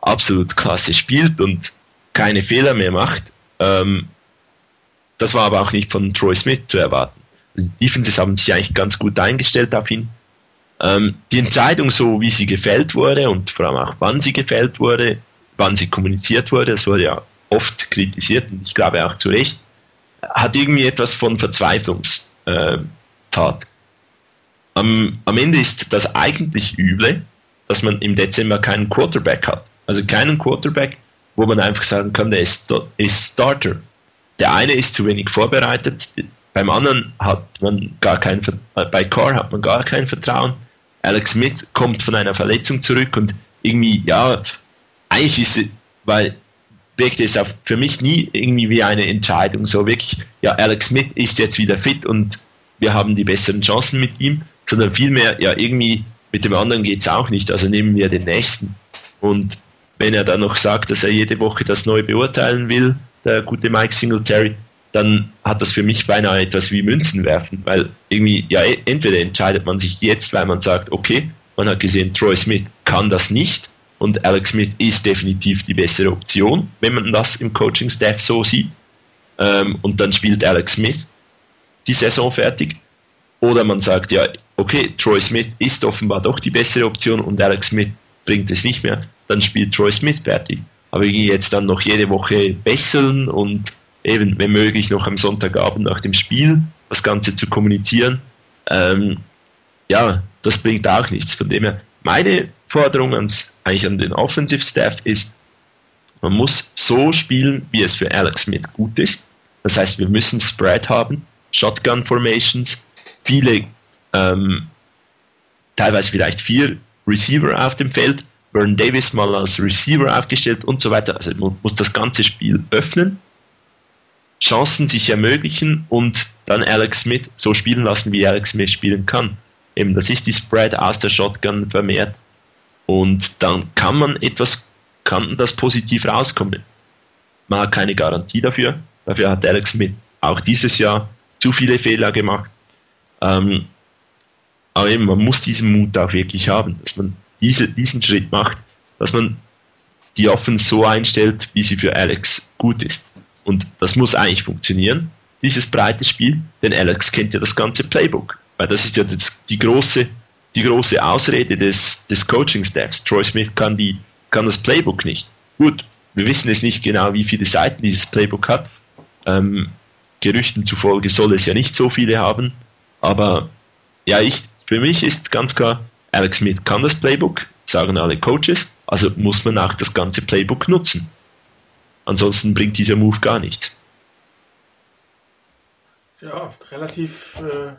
S2: absolut klasse spielt und keine Fehler mehr macht. Ähm, das war aber auch nicht von Troy Smith zu erwarten. Die Defenses haben sich eigentlich ganz gut eingestellt auf ihn. Ähm, die Entscheidung, so wie sie gefällt wurde und vor allem auch wann sie gefällt wurde, wann sie kommuniziert wurde, das wurde ja oft kritisiert und ich glaube auch zu Recht, hat irgendwie etwas von Verzweiflungstat. Äh, am, am Ende ist das eigentlich üble, dass man im Dezember keinen Quarterback hat. Also keinen Quarterback, wo man einfach sagen kann, der ist, ist Starter. Der eine ist zu wenig vorbereitet, beim anderen hat man gar kein, bei Carr hat man gar kein Vertrauen. Alex Smith kommt von einer Verletzung zurück und irgendwie, ja, eigentlich ist es, weil wirkte es auch für mich nie irgendwie wie eine Entscheidung. So wirklich, ja, Alex Smith ist jetzt wieder fit und wir haben die besseren Chancen mit ihm sondern vielmehr, ja, irgendwie mit dem anderen geht es auch nicht, also nehmen wir den nächsten. Und wenn er dann noch sagt, dass er jede Woche das neu beurteilen will, der gute Mike Singletary, dann hat das für mich beinahe etwas wie Münzen werfen, weil irgendwie, ja, entweder entscheidet man sich jetzt, weil man sagt, okay, man hat gesehen, Troy Smith kann das nicht und Alex Smith ist definitiv die bessere Option, wenn man das im Coaching-Staff so sieht. Ähm, und dann spielt Alex Smith die Saison fertig. Oder man sagt, ja, okay, Troy Smith ist offenbar doch die bessere Option und Alex Smith bringt es nicht mehr, dann spielt Troy Smith fertig. Aber gehe jetzt dann noch jede Woche bessern und eben, wenn möglich, noch am Sonntagabend nach dem Spiel das Ganze zu kommunizieren, ähm, ja, das bringt auch nichts. Von dem her, meine Forderung ans, eigentlich an den Offensive Staff ist, man muss so spielen, wie es für Alex Smith gut ist. Das heißt, wir müssen Spread haben, Shotgun Formations, viele ähm, teilweise vielleicht vier Receiver auf dem Feld, Vernon Davis mal als Receiver aufgestellt und so weiter. Also man muss das ganze Spiel öffnen. Chancen sich ermöglichen und dann Alex Smith so spielen lassen, wie Alex Smith spielen kann. Eben, das ist die Spread aus der Shotgun vermehrt. Und dann kann man etwas, kann das positiv rauskommen. Man hat keine Garantie dafür. Dafür hat Alex Smith auch dieses Jahr zu viele Fehler gemacht. Ähm, aber eben, man muss diesen Mut auch wirklich haben, dass man diese, diesen Schritt macht, dass man die Offense so einstellt, wie sie für Alex gut ist. Und das muss eigentlich funktionieren, dieses breite Spiel, denn Alex kennt ja das ganze Playbook. Weil das ist ja das, die, große, die große Ausrede des, des Coaching-Staffs. Troy Smith kann, die, kann das Playbook nicht. Gut, wir wissen es nicht genau, wie viele Seiten dieses Playbook hat. Ähm, Gerüchten zufolge soll es ja nicht so viele haben. Aber ja, ich, für mich ist ganz klar, Alex Smith kann das Playbook, sagen alle Coaches, also muss man auch das ganze Playbook nutzen. Ansonsten bringt dieser Move gar nichts.
S1: Ja, relativ äh,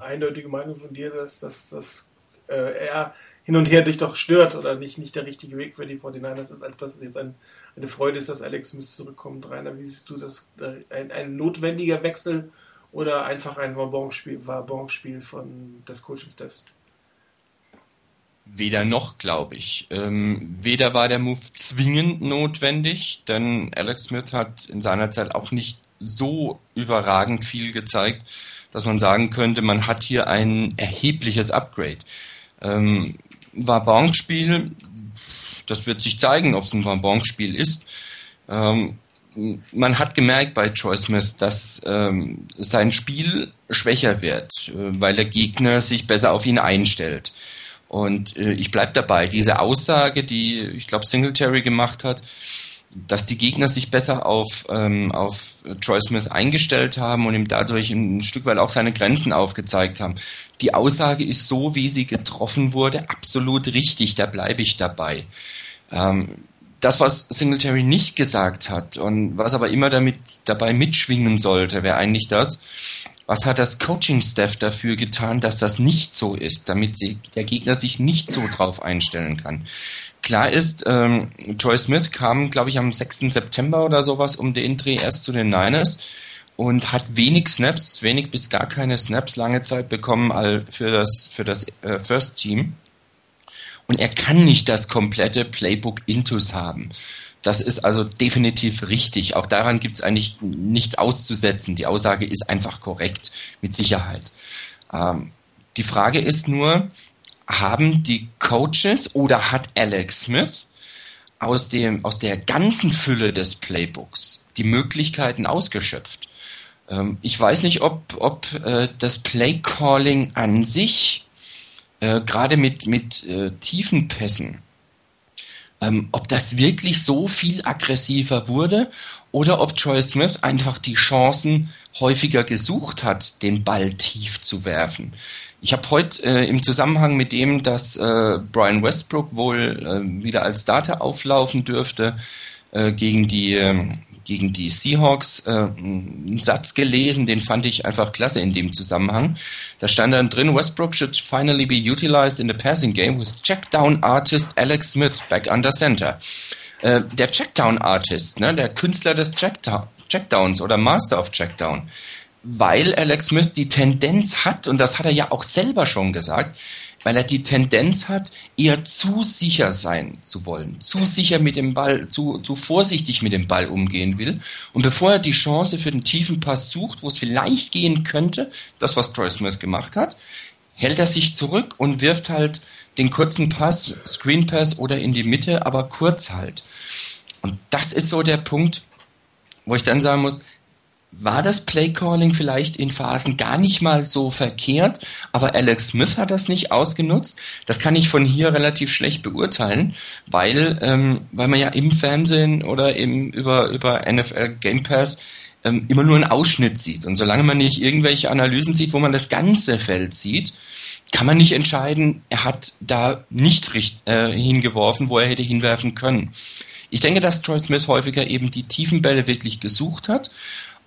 S1: eindeutige Meinung von dir, dass, dass äh, er hin und her dich doch stört oder nicht, nicht der richtige Weg für die 49ers ist, als dass es jetzt ein, eine Freude ist, dass Alex Smith zurückkommt. Rainer, wie siehst du das? Ein, ein notwendiger Wechsel oder einfach ein Wabonspiel Wabonspiel von des Coaching-Staffs?
S3: Weder noch, glaube ich. Ähm, weder war der Move zwingend notwendig, denn Alex Smith hat in seiner Zeit auch nicht so überragend viel gezeigt, dass man sagen könnte, man hat hier ein erhebliches Upgrade. Ähm, Wabonspiel, das wird sich zeigen, ob es ein Wabonspiel ist. Ähm, man hat gemerkt bei Troy Smith, dass ähm, sein Spiel schwächer wird, äh, weil der Gegner sich besser auf ihn einstellt. Und äh, ich bleibe dabei, diese Aussage, die ich glaube Singletary gemacht hat, dass die Gegner sich besser auf, ähm, auf Troy Smith eingestellt haben und ihm dadurch ein Stück weit auch seine Grenzen aufgezeigt haben. Die Aussage ist so, wie sie getroffen wurde, absolut richtig, da bleibe ich dabei. Ähm, das, was Singletary nicht gesagt hat und was aber immer damit dabei mitschwingen sollte, wäre eigentlich das, was hat das Coaching-Staff dafür getan, dass das nicht so ist, damit sie, der Gegner sich nicht so drauf einstellen kann. Klar ist, ähm, Troy Smith kam, glaube ich, am 6. September oder sowas um den Dreh erst zu den Niners und hat wenig Snaps, wenig bis gar keine Snaps lange Zeit bekommen für das, für das äh, First Team. Und er kann nicht das komplette Playbook Intus haben. Das ist also definitiv richtig. Auch daran gibt es eigentlich nichts auszusetzen. Die Aussage ist einfach korrekt, mit Sicherheit. Ähm, die Frage ist nur, haben die Coaches oder hat Alex Smith aus, dem, aus der ganzen Fülle des Playbooks die Möglichkeiten ausgeschöpft? Ähm, ich weiß nicht, ob, ob äh, das Playcalling an sich, äh, gerade mit, mit äh, tiefen Pässen, ähm, ob das wirklich so viel aggressiver wurde oder ob Troy Smith einfach die Chancen häufiger gesucht hat, den Ball tief zu werfen. Ich habe heute äh, im Zusammenhang mit dem, dass äh, Brian Westbrook wohl äh, wieder als Starter auflaufen dürfte äh, gegen die ähm, gegen die Seahawks äh, einen Satz gelesen, den fand ich einfach klasse in dem Zusammenhang. Da stand dann drin, Westbrook should finally be utilized in the passing game with checkdown artist Alex Smith back under center. Äh, der Checkdown Artist, ne, der Künstler des Checkdown, Checkdowns oder Master of Checkdown, weil Alex Smith die Tendenz hat, und das hat er ja auch selber schon gesagt, weil er die Tendenz hat, eher zu sicher sein zu wollen, zu sicher mit dem Ball, zu, zu vorsichtig mit dem Ball umgehen will. Und bevor er die Chance für den tiefen Pass sucht, wo es vielleicht gehen könnte, das, was Troy Smith gemacht hat, hält er sich zurück und wirft halt den kurzen Pass, Screen Pass oder in die Mitte, aber kurz halt. Und das ist so der Punkt, wo ich dann sagen muss, war das Playcalling vielleicht in Phasen gar nicht mal so verkehrt, aber Alex Smith hat das nicht ausgenutzt. Das kann ich von hier relativ schlecht beurteilen, weil, ähm, weil man ja im Fernsehen oder im, über, über NFL Game Pass ähm, immer nur einen Ausschnitt sieht. Und solange man nicht irgendwelche Analysen sieht, wo man das ganze Feld sieht, kann man nicht entscheiden, er hat da nicht richt, äh, hingeworfen, wo er hätte hinwerfen können. Ich denke, dass Troy Smith häufiger eben die tiefen Bälle wirklich gesucht hat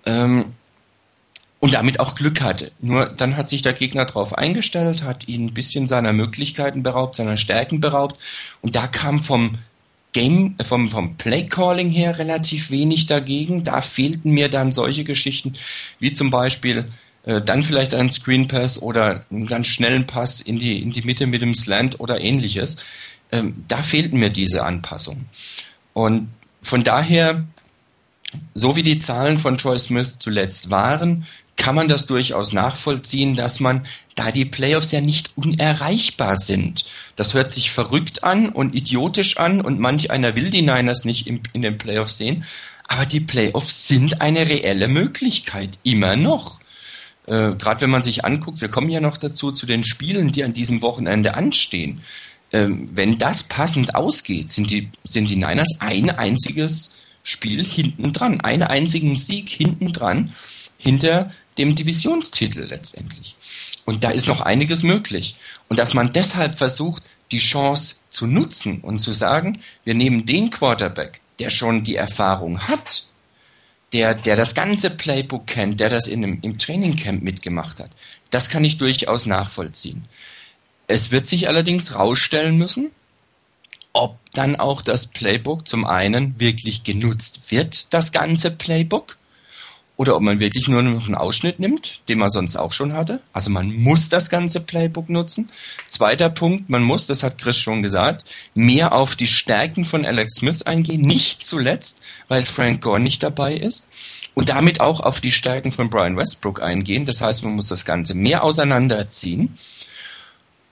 S3: ähm, und damit auch Glück hatte. Nur dann hat sich der Gegner darauf eingestellt, hat ihn ein bisschen seiner Möglichkeiten beraubt, seiner Stärken beraubt. Und da kam vom Game, vom, vom Play-Calling her relativ wenig dagegen. Da fehlten mir dann solche Geschichten, wie zum Beispiel äh, dann vielleicht einen Screen Pass oder einen ganz schnellen Pass in die, in die Mitte mit dem Slant oder ähnliches. Ähm, da fehlten mir diese Anpassungen. Und von daher, so wie die Zahlen von Troy Smith zuletzt waren, kann man das durchaus nachvollziehen, dass man, da die Playoffs ja nicht unerreichbar sind, das hört sich verrückt an und idiotisch an und manch einer will die Niners nicht in, den Playoffs sehen, aber die Playoffs sind eine reelle Möglichkeit, immer noch. Äh, Gerade wenn man sich anguckt, wir kommen ja noch dazu, zu den Spielen, die an diesem Wochenende anstehen. Ähm, wenn das passend ausgeht, sind die, sind die Niners ein einziges Spiel hinten dran, einen einzigen Sieg hinten dran, hinter dem Divisionstitel letztendlich. Und da ist noch einiges möglich. Und dass man deshalb versucht, die Chance zu nutzen und zu sagen, wir nehmen den Quarterback, der schon die Erfahrung hat, der, der das ganze Playbook kennt, der das in einem, im Trainingcamp mitgemacht hat, das kann ich durchaus nachvollziehen. Es wird sich allerdings rausstellen müssen, ob dann auch das Playbook zum einen wirklich genutzt wird, das ganze Playbook, oder ob man wirklich nur noch einen Ausschnitt nimmt, den man sonst auch schon hatte. Also man muss das ganze Playbook nutzen. Zweiter Punkt, man muss, das hat Chris schon gesagt, mehr auf die Stärken von Alex Smith eingehen, nicht zuletzt, weil Frank Gore nicht dabei ist. Und damit auch auf die Stärken von Brian Westbrook eingehen. Das heißt, man muss das Ganze mehr auseinanderziehen.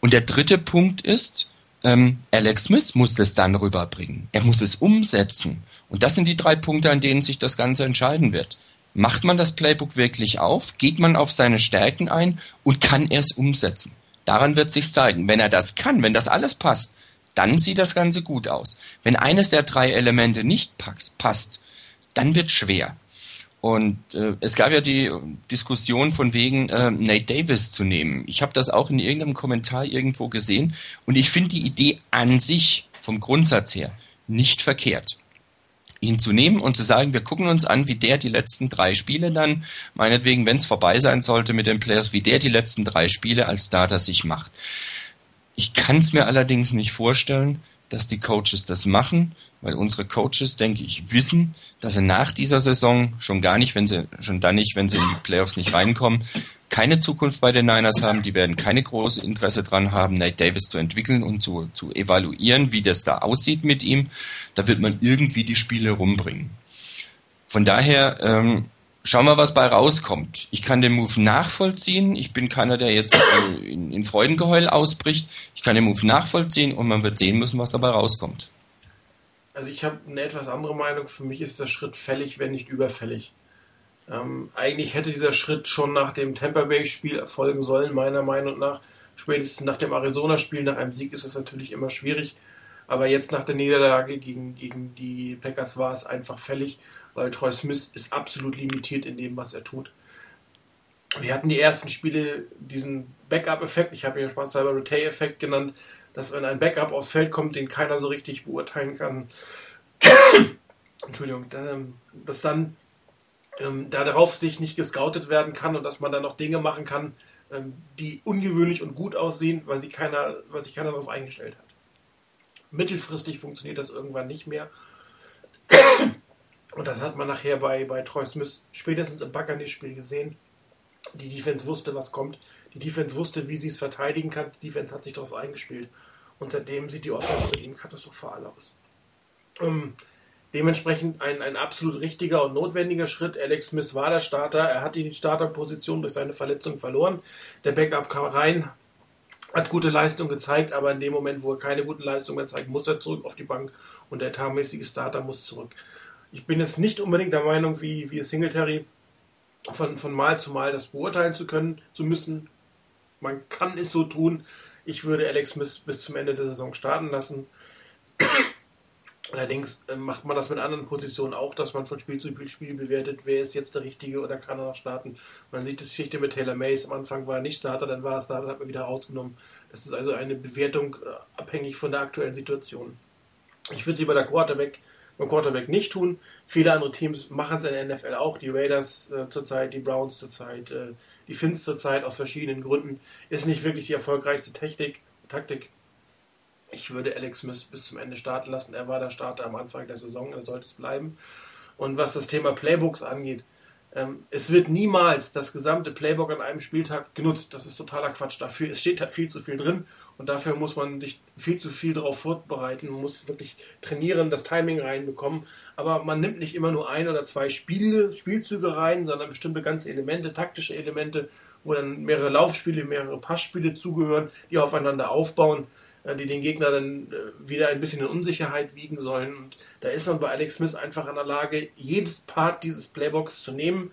S3: Und der dritte Punkt ist, ähm, Alex Smith muss das dann rüberbringen. Er muss es umsetzen. Und das sind die drei Punkte, an denen sich das Ganze entscheiden wird. Macht man das Playbook wirklich auf? Geht man auf seine Stärken ein und kann er es umsetzen? Daran wird sich zeigen. Wenn er das kann, wenn das alles passt, dann sieht das Ganze gut aus. Wenn eines der drei Elemente nicht passt, dann wird schwer. Und äh, es gab ja die Diskussion von wegen äh, Nate Davis zu nehmen. Ich habe das auch in irgendeinem Kommentar irgendwo gesehen und ich finde die Idee an sich vom Grundsatz her nicht verkehrt ihn zu nehmen und zu sagen, wir gucken uns an, wie der die letzten drei Spiele dann, meinetwegen, wenn es vorbei sein sollte mit den Players, wie der die letzten drei Spiele als Starter sich macht. Ich kann es mir allerdings nicht vorstellen, dass die Coaches das machen, weil unsere Coaches, denke ich, wissen, dass sie nach dieser Saison schon gar nicht, wenn sie, schon dann nicht, wenn sie in die Playoffs nicht reinkommen, keine Zukunft bei den Niners haben, die werden keine große Interesse dran haben, Nate Davis zu entwickeln und zu, zu evaluieren, wie das da aussieht mit ihm. Da wird man irgendwie die Spiele rumbringen. Von daher ähm, schauen wir, was bei rauskommt. Ich kann den Move nachvollziehen. Ich bin keiner, der jetzt äh, in, in Freudengeheul ausbricht. Ich kann den Move nachvollziehen und man wird sehen müssen, was dabei rauskommt.
S1: Also ich habe eine etwas andere Meinung. Für mich ist der Schritt fällig, wenn nicht überfällig. Ähm, eigentlich hätte dieser Schritt schon nach dem Tampa Bay-Spiel erfolgen sollen, meiner Meinung nach. Spätestens nach dem Arizona-Spiel, nach einem Sieg ist es natürlich immer schwierig. Aber jetzt nach der Niederlage gegen, gegen die Packers war es einfach fällig, weil Troy Smith ist absolut limitiert in dem, was er tut. Wir hatten die ersten Spiele diesen Backup-Effekt, ich habe ja spaßhalber Retay-Effekt genannt, dass wenn ein Backup aufs Feld kommt, den keiner so richtig beurteilen kann, <coughs> Entschuldigung, dass dann ähm, darauf sich nicht gescoutet werden kann und dass man dann noch Dinge machen kann, ähm, die ungewöhnlich und gut aussehen, weil, sie keiner, weil sich keiner darauf eingestellt hat. Mittelfristig funktioniert das irgendwann nicht mehr. <coughs> Und das hat man nachher bei, bei Troy Smith spätestens im Buccaneers-Spiel gesehen. Die Defense wusste, was kommt. Die Defense wusste, wie sie es verteidigen kann. Die Defense hat sich darauf eingespielt. Und seitdem sieht die Offense mit ihm katastrophal aus. Ähm, Dementsprechend ein, ein absolut richtiger und notwendiger Schritt. Alex Smith war der Starter. Er hat die Starterposition durch seine Verletzung verloren. Der Backup kam rein, hat gute Leistung gezeigt, aber in dem Moment, wo er keine guten Leistungen mehr zeigt, muss er zurück auf die Bank und der etatmäßige Starter muss zurück. Ich bin jetzt nicht unbedingt der Meinung, wie, wie Singletary von, von Mal zu Mal das beurteilen zu können, zu müssen. Man kann es so tun. Ich würde Alex Smith bis zum Ende der Saison starten lassen. Allerdings äh, macht man das mit anderen Positionen auch, dass man von Spiel zu Spiel bewertet, wer ist jetzt der Richtige oder kann er noch starten. Man sieht die Geschichte mit Taylor Mays. Am Anfang war er nicht Starter, dann war er Starter, hat man wieder rausgenommen. Das ist also eine Bewertung äh, abhängig von der aktuellen Situation. Ich würde sie bei der Quarterback, beim Quarterback nicht tun. Viele andere Teams machen es in der NFL auch. Die Raiders äh, zurzeit, die Browns zurzeit, äh, die Finns zurzeit aus verschiedenen Gründen. Ist nicht wirklich die erfolgreichste Technik, Taktik. Ich würde Alex Smith bis zum Ende starten lassen. Er war der Starter am Anfang der Saison, er sollte es bleiben. Und was das Thema Playbooks angeht, es wird niemals das gesamte Playbook an einem Spieltag genutzt. Das ist totaler Quatsch. Dafür es steht halt viel zu viel drin und dafür muss man sich viel zu viel darauf vorbereiten. Man muss wirklich trainieren, das Timing reinbekommen. Aber man nimmt nicht immer nur ein oder zwei Spiele, Spielzüge rein, sondern bestimmte ganze Elemente, taktische Elemente, wo dann mehrere Laufspiele, mehrere Passspiele zugehören, die aufeinander aufbauen. Äh, die den Gegner dann äh, wieder ein bisschen in Unsicherheit wiegen sollen. Und da ist man bei Alex Smith einfach in der Lage, jedes Part dieses Playbooks zu nehmen,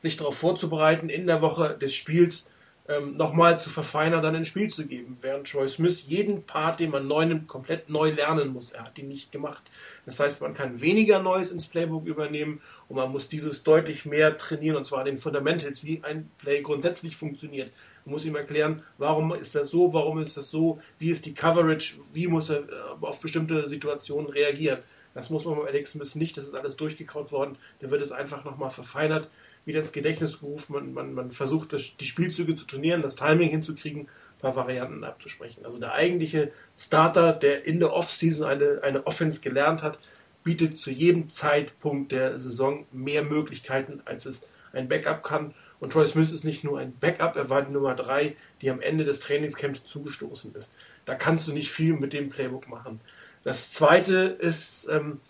S1: sich darauf vorzubereiten, in der Woche des Spiels ähm, nochmal zu verfeinern, dann ins Spiel zu geben. Während Troy Smith jeden Part, den man neu nimmt, komplett neu lernen muss. Er hat ihn nicht gemacht. Das heißt, man kann weniger Neues ins Playbook übernehmen und man muss dieses deutlich mehr trainieren und zwar den Fundamentals, wie ein Play grundsätzlich funktioniert. Muss ihm erklären, warum ist das so, warum ist das so, wie ist die Coverage, wie muss er äh, auf bestimmte Situationen reagieren. Das muss man bei Alex Smith nicht, das ist alles durchgekaut worden. Da wird es einfach nochmal verfeinert, wieder ins Gedächtnis gerufen. Man, man, man versucht, das, die Spielzüge zu trainieren, das Timing hinzukriegen, ein paar Varianten abzusprechen. Also der eigentliche Starter, der in der Offseason eine, eine Offense gelernt hat, bietet zu jedem Zeitpunkt der Saison mehr Möglichkeiten, als es ein Backup kann. Und Troy Smith ist nicht nur ein Backup, er war die Nummer 3, die am Ende des Trainingscamps zugestoßen ist. Da kannst du nicht viel mit dem Playbook machen. Das zweite ist, ähm,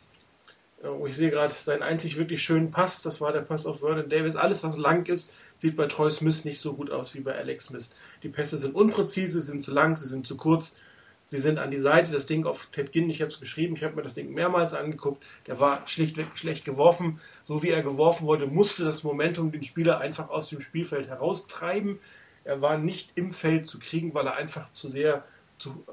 S1: oh, ich sehe gerade seinen einzig wirklich schönen Pass, das war der Pass auf Vernon Davis. Alles, was lang ist, sieht bei Troy Smith nicht so gut aus wie bei Alex Smith. Die Pässe sind unpräzise, sind zu lang, sie sind zu kurz. Sie sind an die Seite, das Ding auf Ted Ginn, ich habe es geschrieben, ich habe mir das Ding mehrmals angeguckt, der war schlichtweg schlecht geworfen. So wie er geworfen wurde, musste das Momentum den Spieler einfach aus dem Spielfeld heraustreiben. Er war nicht im Feld zu kriegen, weil er einfach zu sehr zu,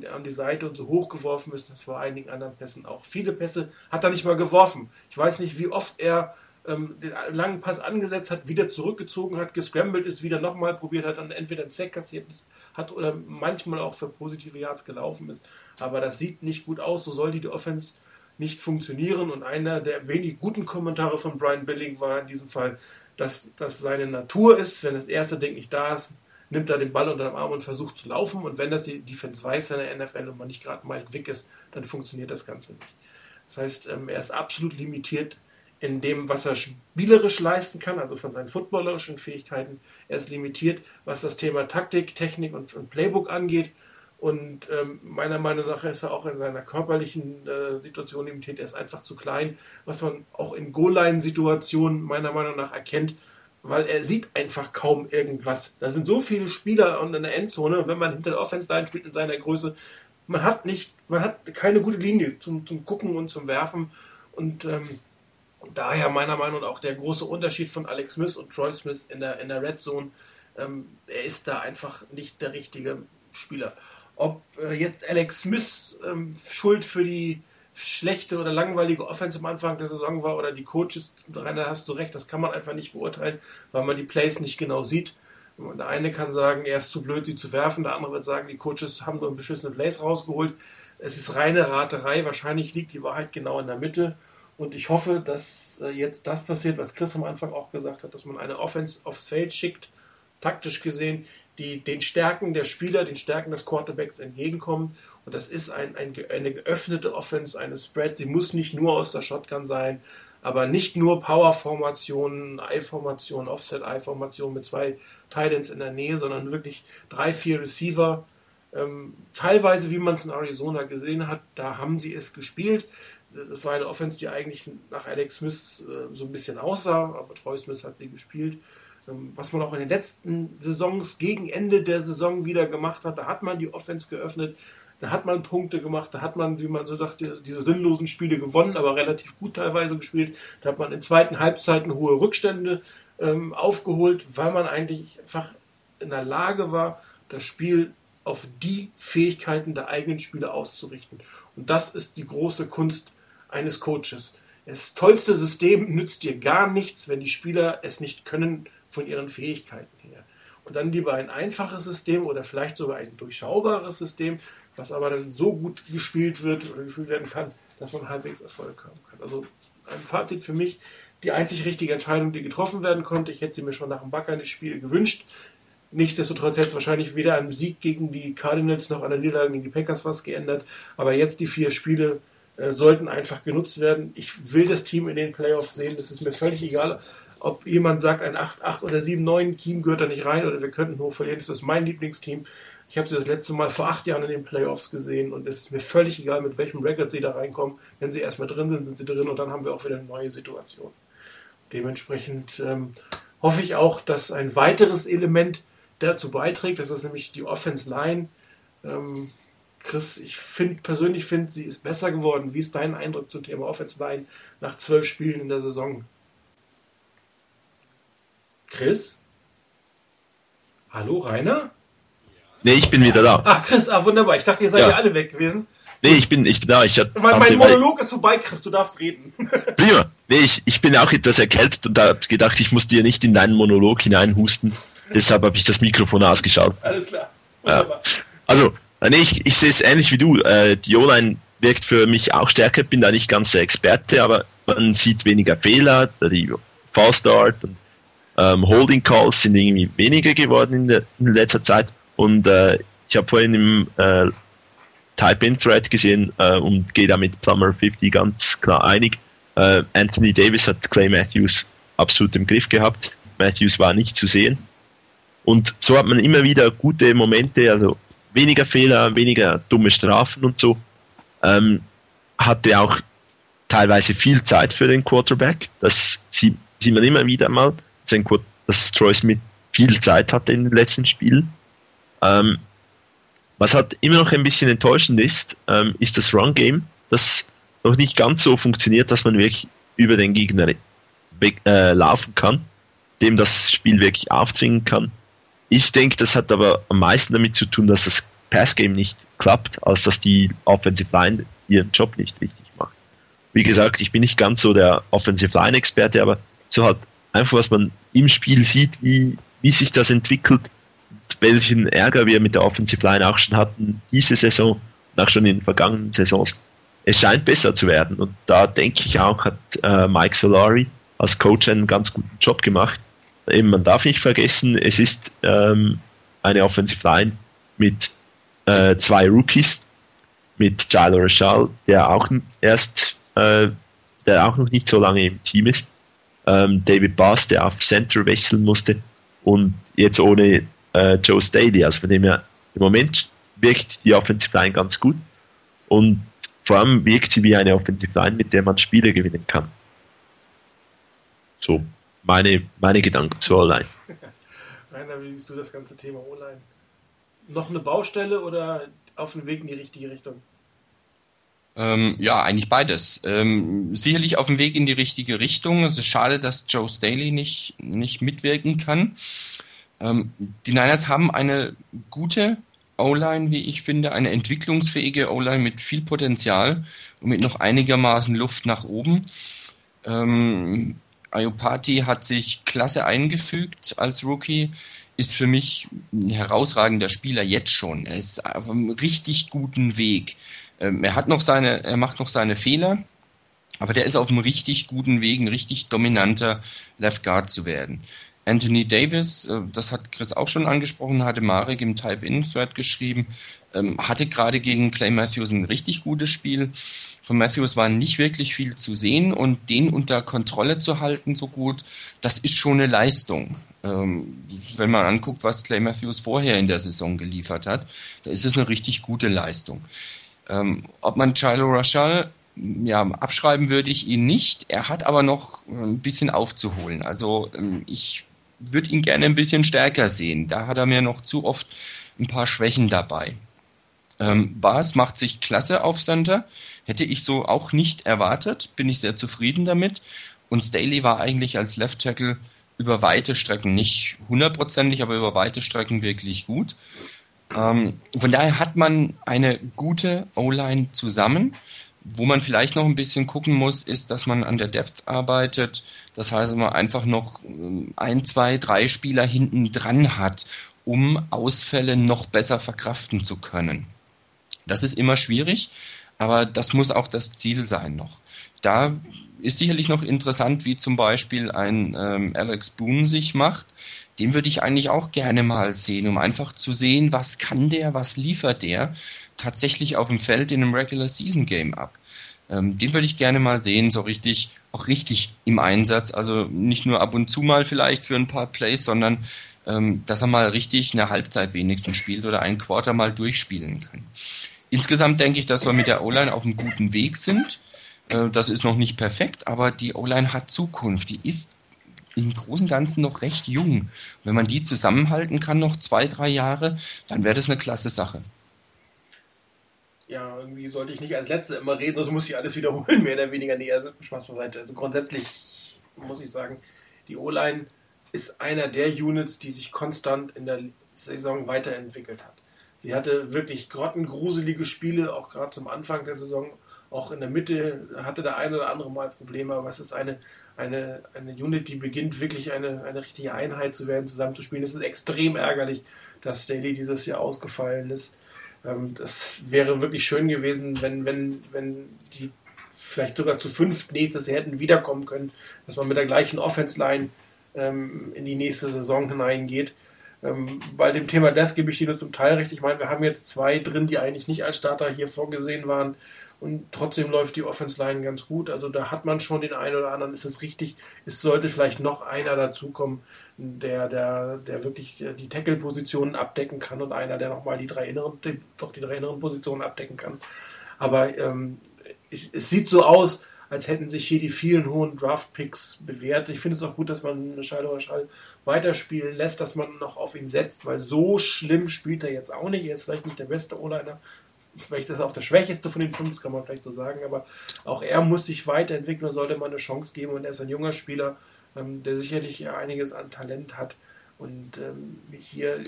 S1: äh, an die Seite und so hoch geworfen ist. Das war einigen anderen Pässen auch. Viele Pässe hat er nicht mal geworfen. Ich weiß nicht, wie oft er ähm, den langen Pass angesetzt hat, wieder zurückgezogen hat, gescrambled ist, wieder nochmal probiert hat, dann entweder einen Sack kassiert hat oder manchmal auch für positive Yards gelaufen ist. Aber das sieht nicht gut aus, so soll die Offense nicht funktionieren. Und einer der wenig guten Kommentare von Brian Billing war in diesem Fall, dass das seine Natur ist, wenn das erste Ding nicht da ist, nimmt er den Ball unter dem Arm und versucht zu laufen. Und wenn das die Defense weiß in der NFL und man nicht gerade mal Wick ist, dann funktioniert das Ganze nicht. Das heißt, ähm, er ist absolut limitiert in dem, was er spielerisch leisten kann, also von seinen footballerischen Fähigkeiten. Er ist limitiert, was das Thema Taktik, Technik und, und Playbook angeht. Und ähm, meiner Meinung nach ist er auch in seiner körperlichen äh, Situation limitiert. Er ist einfach zu klein, was man auch in Goal-Line-Situationen meiner Meinung nach erkennt, weil er sieht einfach kaum irgendwas. Da sind so viele Spieler in der Endzone, wenn man hinter der Offense-Line spielt in seiner Größe, man hat nicht, man hat keine gute Linie zum, zum Gucken und zum Werfen. Und ähm, daher meiner Meinung nach auch der große Unterschied von Alex Smith und Troy Smith in der, in der Red Zone. Ähm, er ist da einfach nicht der richtige Spieler. Ob äh, jetzt Alex Smith ähm, schuld für die schlechte oder langweilige Offense am Anfang der Saison war oder die Coaches, Rainer, hast du recht, das kann man einfach nicht beurteilen, weil man die Plays nicht genau sieht. Der eine kann sagen, er ist zu blöd, sie zu werfen, der andere wird sagen, die Coaches haben nur beschissene Plays rausgeholt. Es ist reine Raterei, wahrscheinlich liegt die Wahrheit genau in der Mitte. Und ich hoffe, dass äh, jetzt das passiert, was Chris am Anfang auch gesagt hat, dass man eine Offense aufs Feld schickt, taktisch gesehen, die den Stärken der Spieler, den Stärken des Quarterbacks entgegenkommen. Und das ist ein, ein, eine geöffnete Offense, eine Spread. Sie muss nicht nur aus der Shotgun sein, aber nicht nur Power-Formationen, I-Formationen, Offset-I-Formationen mit zwei Titans in der Nähe, sondern wirklich drei, vier Receiver. Ähm, teilweise, wie man es in Arizona gesehen hat, da haben sie es gespielt das war eine Offense, die eigentlich nach Alex Smith äh, so ein bisschen aussah, aber Troy Smith hat sie gespielt. Ähm, was man auch in den letzten Saisons gegen Ende der Saison wieder gemacht hat, da hat man die Offense geöffnet, da hat man Punkte gemacht, da hat man, wie man so sagt, diese sinnlosen Spiele gewonnen, aber relativ gut teilweise gespielt. Da hat man in zweiten Halbzeiten hohe Rückstände ähm, aufgeholt, weil man eigentlich einfach in der Lage war, das Spiel auf die Fähigkeiten der eigenen Spieler auszurichten. Und das ist die große Kunst eines Coaches. Das tollste System nützt dir gar nichts, wenn die Spieler es nicht können von ihren Fähigkeiten her. Und dann lieber ein einfaches System oder vielleicht sogar ein durchschaubares System, was aber dann so gut gespielt wird oder gespielt werden kann, dass man halbwegs Erfolg haben kann. Also ein Fazit für mich, die einzig richtige Entscheidung, die getroffen werden konnte. Ich hätte sie mir schon nach dem Spiels gewünscht. Nichtsdestotrotz hätte es wahrscheinlich weder an Sieg gegen die Cardinals noch an der Niederlage gegen die Packers was geändert. Aber jetzt die vier Spiele äh, sollten einfach genutzt werden. Ich will das Team in den Playoffs sehen. Das ist mir völlig egal, ob jemand sagt, ein 8-8 oder 7-9 Team gehört da nicht rein oder wir könnten hoch verlieren. Das ist mein Lieblingsteam. Ich habe sie das letzte Mal vor acht Jahren in den Playoffs gesehen und es ist mir völlig egal, mit welchem Record sie da reinkommen. Wenn sie erstmal drin sind, sind sie drin und dann haben wir auch wieder eine neue Situation. Dementsprechend ähm, hoffe ich auch, dass ein weiteres Element dazu beiträgt. Das ist nämlich die Offense Line. Ähm, Chris, ich finde persönlich finde, sie ist besser geworden. Wie ist dein Eindruck zum Thema Offense Line nach zwölf Spielen in der Saison? Chris? Hallo, Rainer?
S2: Nee, ich bin wieder da.
S1: Ach, Chris, ah, wunderbar. Ich dachte, ihr seid ja, ja alle weg gewesen.
S2: Nee, ich bin, ich bin da. Ich
S1: mein, mein Monolog ist vorbei, Chris, du darfst reden. <laughs>
S2: Prima. Nee, ich, ich bin auch etwas erkältet und da habe gedacht, ich muss dir nicht in deinen Monolog hineinhusten. Deshalb habe ich das Mikrofon ausgeschaut.
S1: Alles klar.
S2: Wunderbar. Ja. Also, nee, ich, ich sehe es ähnlich wie du. Äh, die O-Line wirkt für mich auch stärker. Bin da nicht ganz der Experte, aber man sieht weniger Fehler. Die Fallstart und ähm, Holding Calls sind irgendwie weniger geworden in, der, in letzter Zeit. Und äh, ich habe vorhin im äh, Type-In-Thread gesehen äh, und gehe da mit Plumber 50 ganz klar einig. Äh, Anthony Davis hat Clay Matthews absolut im Griff gehabt. Matthews war nicht zu sehen. Und so hat man immer wieder gute Momente, also weniger Fehler, weniger dumme Strafen und so. Ähm, hatte auch teilweise viel Zeit für den Quarterback. Das sieht, sieht man immer wieder mal, dass Troy Smith viel Zeit hatte in den letzten Spielen. Ähm, was halt immer noch ein bisschen enttäuschend ist, ähm, ist das Run-Game, das noch nicht ganz so funktioniert, dass man wirklich über den Gegner äh, laufen kann, dem das Spiel wirklich aufzwingen kann. Ich denke, das hat aber am meisten damit zu tun, dass das Pass-Game nicht klappt, als dass die Offensive Line ihren Job nicht richtig macht. Wie gesagt, ich bin nicht ganz so der Offensive Line-Experte, aber so halt einfach, was man im Spiel sieht, wie, wie sich das entwickelt, welchen Ärger wir mit der Offensive Line auch schon hatten, diese Saison und auch schon in den vergangenen Saisons. Es scheint besser zu werden und da denke ich auch, hat äh, Mike Solari als Coach einen ganz guten Job gemacht. Eben, man darf nicht vergessen, es ist ähm, eine Offensive Line mit äh, zwei Rookies, mit Jalo Rashal, der auch erst, äh, der auch noch nicht so lange im Team ist, ähm, David Bass, der auf Center wechseln musste und jetzt ohne äh, Joe Staley. Also von dem her, im Moment wirkt die Offensive Line ganz gut und vor allem wirkt sie wie eine Offensive Line, mit der man Spiele gewinnen kann. So, meine, meine Gedanken zur O-Line.
S1: Rainer, wie siehst du das ganze Thema O-Line? Noch eine Baustelle oder auf dem Weg in die richtige Richtung?
S3: Ähm, ja, eigentlich beides. Ähm, sicherlich auf dem Weg in die richtige Richtung. Es ist schade, dass Joe Staley nicht, nicht mitwirken kann. Ähm, die Niners haben eine gute O-Line, wie ich finde, eine entwicklungsfähige O-Line mit viel Potenzial und mit noch einigermaßen Luft nach oben. Ähm, Ayopati hat sich klasse eingefügt als Rookie, ist für mich ein herausragender Spieler jetzt schon. Er ist auf einem richtig guten Weg. Ähm, er hat noch seine, er macht noch seine Fehler, aber der ist auf einem richtig guten Weg, ein richtig dominanter Left Guard zu werden. Anthony Davis, äh, das hat Chris auch schon angesprochen, hatte Marek im Type-In-Thread geschrieben, ähm, hatte gerade gegen Clay Matthews ein richtig gutes Spiel. Von Matthews war nicht wirklich viel zu sehen und den unter Kontrolle zu halten so gut, das ist schon eine Leistung. Ähm, wenn man anguckt, was Clay Matthews vorher in der Saison geliefert hat, da ist es eine richtig gute Leistung. Ähm, ob man Chilo Rashal ja, abschreiben würde ich ihn nicht. Er hat aber noch ein bisschen aufzuholen. Also ich würde ihn gerne ein bisschen stärker sehen. Da hat er mir noch zu oft ein paar Schwächen dabei. Ähm, Bas macht sich klasse auf Center. Hätte ich so auch nicht erwartet. Bin ich sehr zufrieden damit. Und Staley war eigentlich als Left Tackle über weite Strecken, nicht hundertprozentig, aber über weite Strecken wirklich gut. Ähm, von daher hat man eine gute O-Line zusammen. Wo man vielleicht noch ein bisschen gucken muss, ist, dass man an der Depth arbeitet. Das heißt, man einfach noch ähm, ein, zwei, drei Spieler hinten dran hat, um Ausfälle noch besser verkraften zu können. Das ist immer schwierig, aber das muss auch das Ziel sein noch. Da ist sicherlich noch interessant, wie zum Beispiel ein ähm, Alex Boone sich macht. Den würde ich eigentlich auch gerne mal sehen, um einfach zu sehen, was kann der, was liefert der tatsächlich auf dem Feld in einem Regular Season Game ab. Ähm, den würde ich gerne mal sehen, so richtig, auch richtig im Einsatz. Also nicht nur ab und zu mal vielleicht für ein paar Plays, sondern ähm, dass er mal richtig eine Halbzeit wenigstens spielt oder ein Quarter mal durchspielen kann. Insgesamt denke ich, dass wir mit der O-Line auf einem guten Weg sind. Äh, das ist noch nicht perfekt, aber die O-Line hat Zukunft. Die ist im Großen und Ganzen noch recht jung. Wenn man die zusammenhalten kann, noch zwei, drei Jahre, dann wäre das eine klasse Sache
S1: ja, irgendwie sollte ich nicht als Letzte immer reden, sonst muss ich alles wiederholen, mehr oder weniger. Nee, also Spaß beiseite. Also grundsätzlich muss ich sagen, die O-Line ist einer der Units, die sich konstant in der Saison weiterentwickelt hat. Sie hatte wirklich grottengruselige Spiele, auch gerade zum Anfang der Saison. Auch in der Mitte hatte der eine oder andere mal Probleme, aber es ist eine, eine, eine Unit, die beginnt wirklich eine, eine richtige Einheit zu werden, zusammenzuspielen. Es ist extrem ärgerlich, dass Staley dieses Jahr ausgefallen ist. Ähm, das wäre wirklich schön gewesen, wenn, wenn, wenn die vielleicht sogar zu fünft nächstes Jahr hätten wiederkommen können, dass man mit der gleichen Offense-Line ähm, in die nächste Saison hineingeht. Ähm, bei dem Thema das gebe ich dir nur zum Teil recht. Ich meine, wir haben jetzt zwei drin, die eigentlich nicht als Starter hier vorgesehen waren und trotzdem läuft die Offense Line ganz gut. Also da hat man schon den einen oder anderen, ist es richtig, es sollte vielleicht noch einer dazukommen, der, der, der wirklich die Tackle-Positionen abdecken kann und einer, der nochmal die drei inneren, die, doch die drei inneren Positionen abdecken kann. Aber ähm, es, es sieht so aus, als hätten sich hier die vielen hohen Draft-Picks bewährt. Ich finde es auch gut, dass man Schall oder Schall weiterspielen lässt, dass man noch auf ihn setzt, weil so schlimm spielt er jetzt auch nicht. Er ist vielleicht nicht der beste O-Liner, vielleicht ist er auch der schwächeste von den fünf, kann man vielleicht so sagen, aber auch er muss sich weiterentwickeln und sollte man eine Chance geben und er ist ein junger Spieler, ähm, der sicherlich einiges an Talent hat und ähm, hier äh,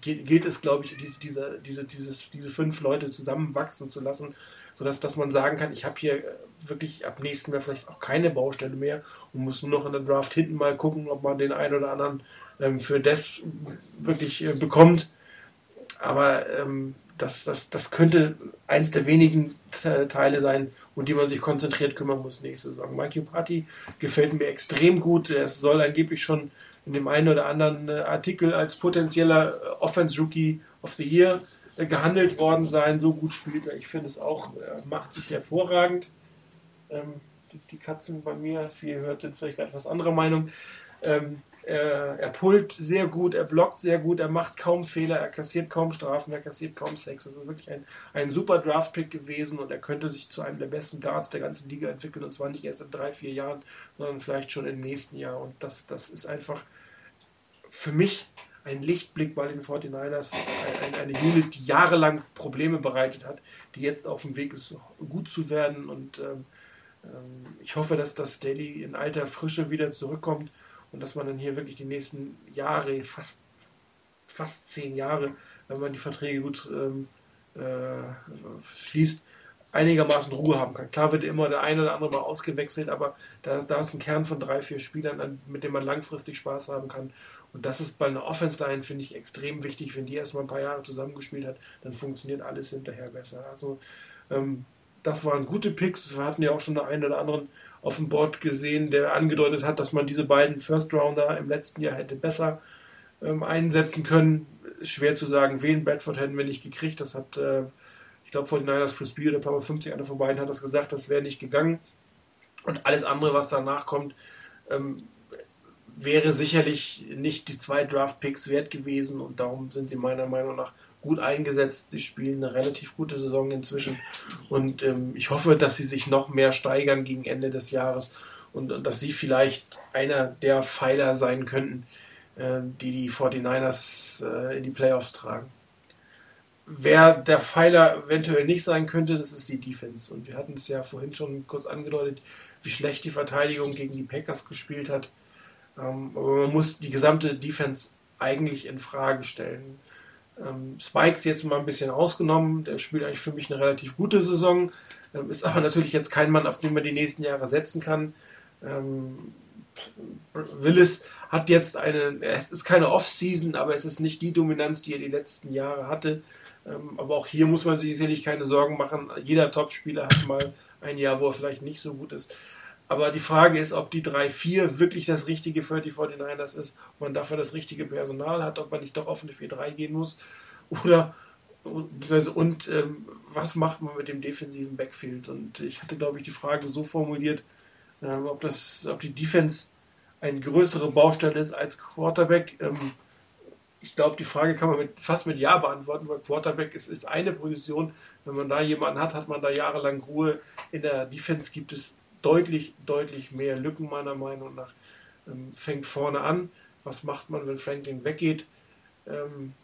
S1: gilt es, glaube ich, diese, diese, diese, dieses, diese fünf Leute zusammenwachsen zu lassen, sodass dass man sagen kann, ich habe hier äh, wirklich ab nächsten Jahr vielleicht auch keine Baustelle mehr und muss nur noch in der Draft hinten mal gucken, ob man den einen oder anderen ähm, für das wirklich äh, bekommt. Aber ähm, das, das, das könnte eins der wenigen Teile sein, um die man sich konzentriert kümmern muss nächste Saison. Mike Party gefällt mir extrem gut. Er soll angeblich schon in dem einen oder anderen äh, Artikel als potenzieller äh, Offense Rookie of the Year äh, gehandelt worden sein. So gut spielt er. Ich finde es auch, er macht sich hervorragend. Ähm, die, Katzen bei mir, wie ihr hört, sind vielleicht etwas anderer Meinung. Ähm, er, er pullt sehr gut, er blockt sehr gut, er macht kaum Fehler, er kassiert kaum Strafen, er kassiert kaum Sex. Das ist wirklich ein, ein super Draft-Pick gewesen und er könnte sich zu einem der besten Guards der ganzen Liga entwickeln und zwar nicht erst in drei, vier Jahren, sondern vielleicht schon im nächsten Jahr. Und das, das ist einfach für mich ein Lichtblick bei den 49ers, eine, eine Unit, die jahrelang Probleme bereitet hat, die jetzt auf dem Weg ist, gut zu werden. Und ähm, ähm ich hoffe, dass das Daily in alter Frische wieder zurückkommt und dass man dann hier wirklich die nächsten Jahre, fast, fast zehn Jahre, wenn man die Verträge gut ähm, äh, schließt, einigermaßen Ruhe haben kann. Klar wird immer der eine oder andere mal ausgewechselt, aber da, da ist ein Kern von drei, vier Spielern, mit dem man langfristig Spaß haben kann. Und das ist bei einer Offense-Line, finde ich, extrem wichtig. Wenn die erstmal ein paar Jahre zusammengespielt hat, dann funktioniert alles hinterher besser. Also ähm, das waren gute Picks. Wir hatten ja auch schon den einen oder anderen auf dem Board gesehen, der angedeutet hat, dass man diese beiden First Rounder im letzten Jahr hätte besser ähm, einsetzen können. Schwer zu sagen, wen Bradford hätten wir nicht gekriegt. Das hat, äh, ich glaube, vor den Niners Chris Beard oder Papa 50, einer von beiden hat das gesagt, das wäre nicht gegangen. Und alles andere, was danach kommt, ähm, wäre sicherlich nicht die zwei Draft-Picks wert gewesen und darum sind sie meiner Meinung nach gut eingesetzt. Sie spielen eine relativ gute Saison inzwischen und ähm, ich hoffe, dass sie sich noch mehr steigern gegen Ende des Jahres und, und dass sie vielleicht einer der Pfeiler sein könnten, äh, die die 49ers äh, in die Playoffs tragen. Wer der Pfeiler eventuell nicht sein könnte, das ist die Defense. Und wir hatten es ja vorhin schon kurz angedeutet, wie schlecht die Verteidigung gegen die Packers gespielt hat. Ähm, aber man muss die gesamte Defense eigentlich in Frage stellen. Ähm, Spikes jetzt mal ein bisschen ausgenommen, der spielt eigentlich für mich eine relativ gute Saison, ähm, ist aber natürlich jetzt kein Mann, auf den man die nächsten Jahre setzen kann. Ähm, Willis hat jetzt eine, es ist keine Off-Season, aber es ist nicht die Dominanz, die er die letzten Jahre hatte. Ähm, aber auch hier muss man sich sicherlich keine Sorgen machen. Jeder Topspieler hat mal ein Jahr, wo er vielleicht nicht so gut ist. Aber die Frage ist, ob die 3-4 wirklich das Richtige für die 49ers ist, ob man dafür das richtige Personal hat, ob man nicht doch auf eine 4-3 gehen muss. Oder und ähm, was macht man mit dem defensiven Backfield? Und ich hatte, glaube ich, die Frage so formuliert, ähm, ob, das, ob die Defense eine größere Baustelle ist als Quarterback. Ähm, ich glaube, die Frage kann man mit, fast mit Ja beantworten, weil Quarterback ist, ist eine Position. Wenn man da jemanden hat, hat man da jahrelang Ruhe. In der Defense gibt es deutlich, deutlich mehr Lücken, meiner Meinung nach. Ähm, fängt vorne an. Was macht man, wenn Franklin weggeht? Ähm,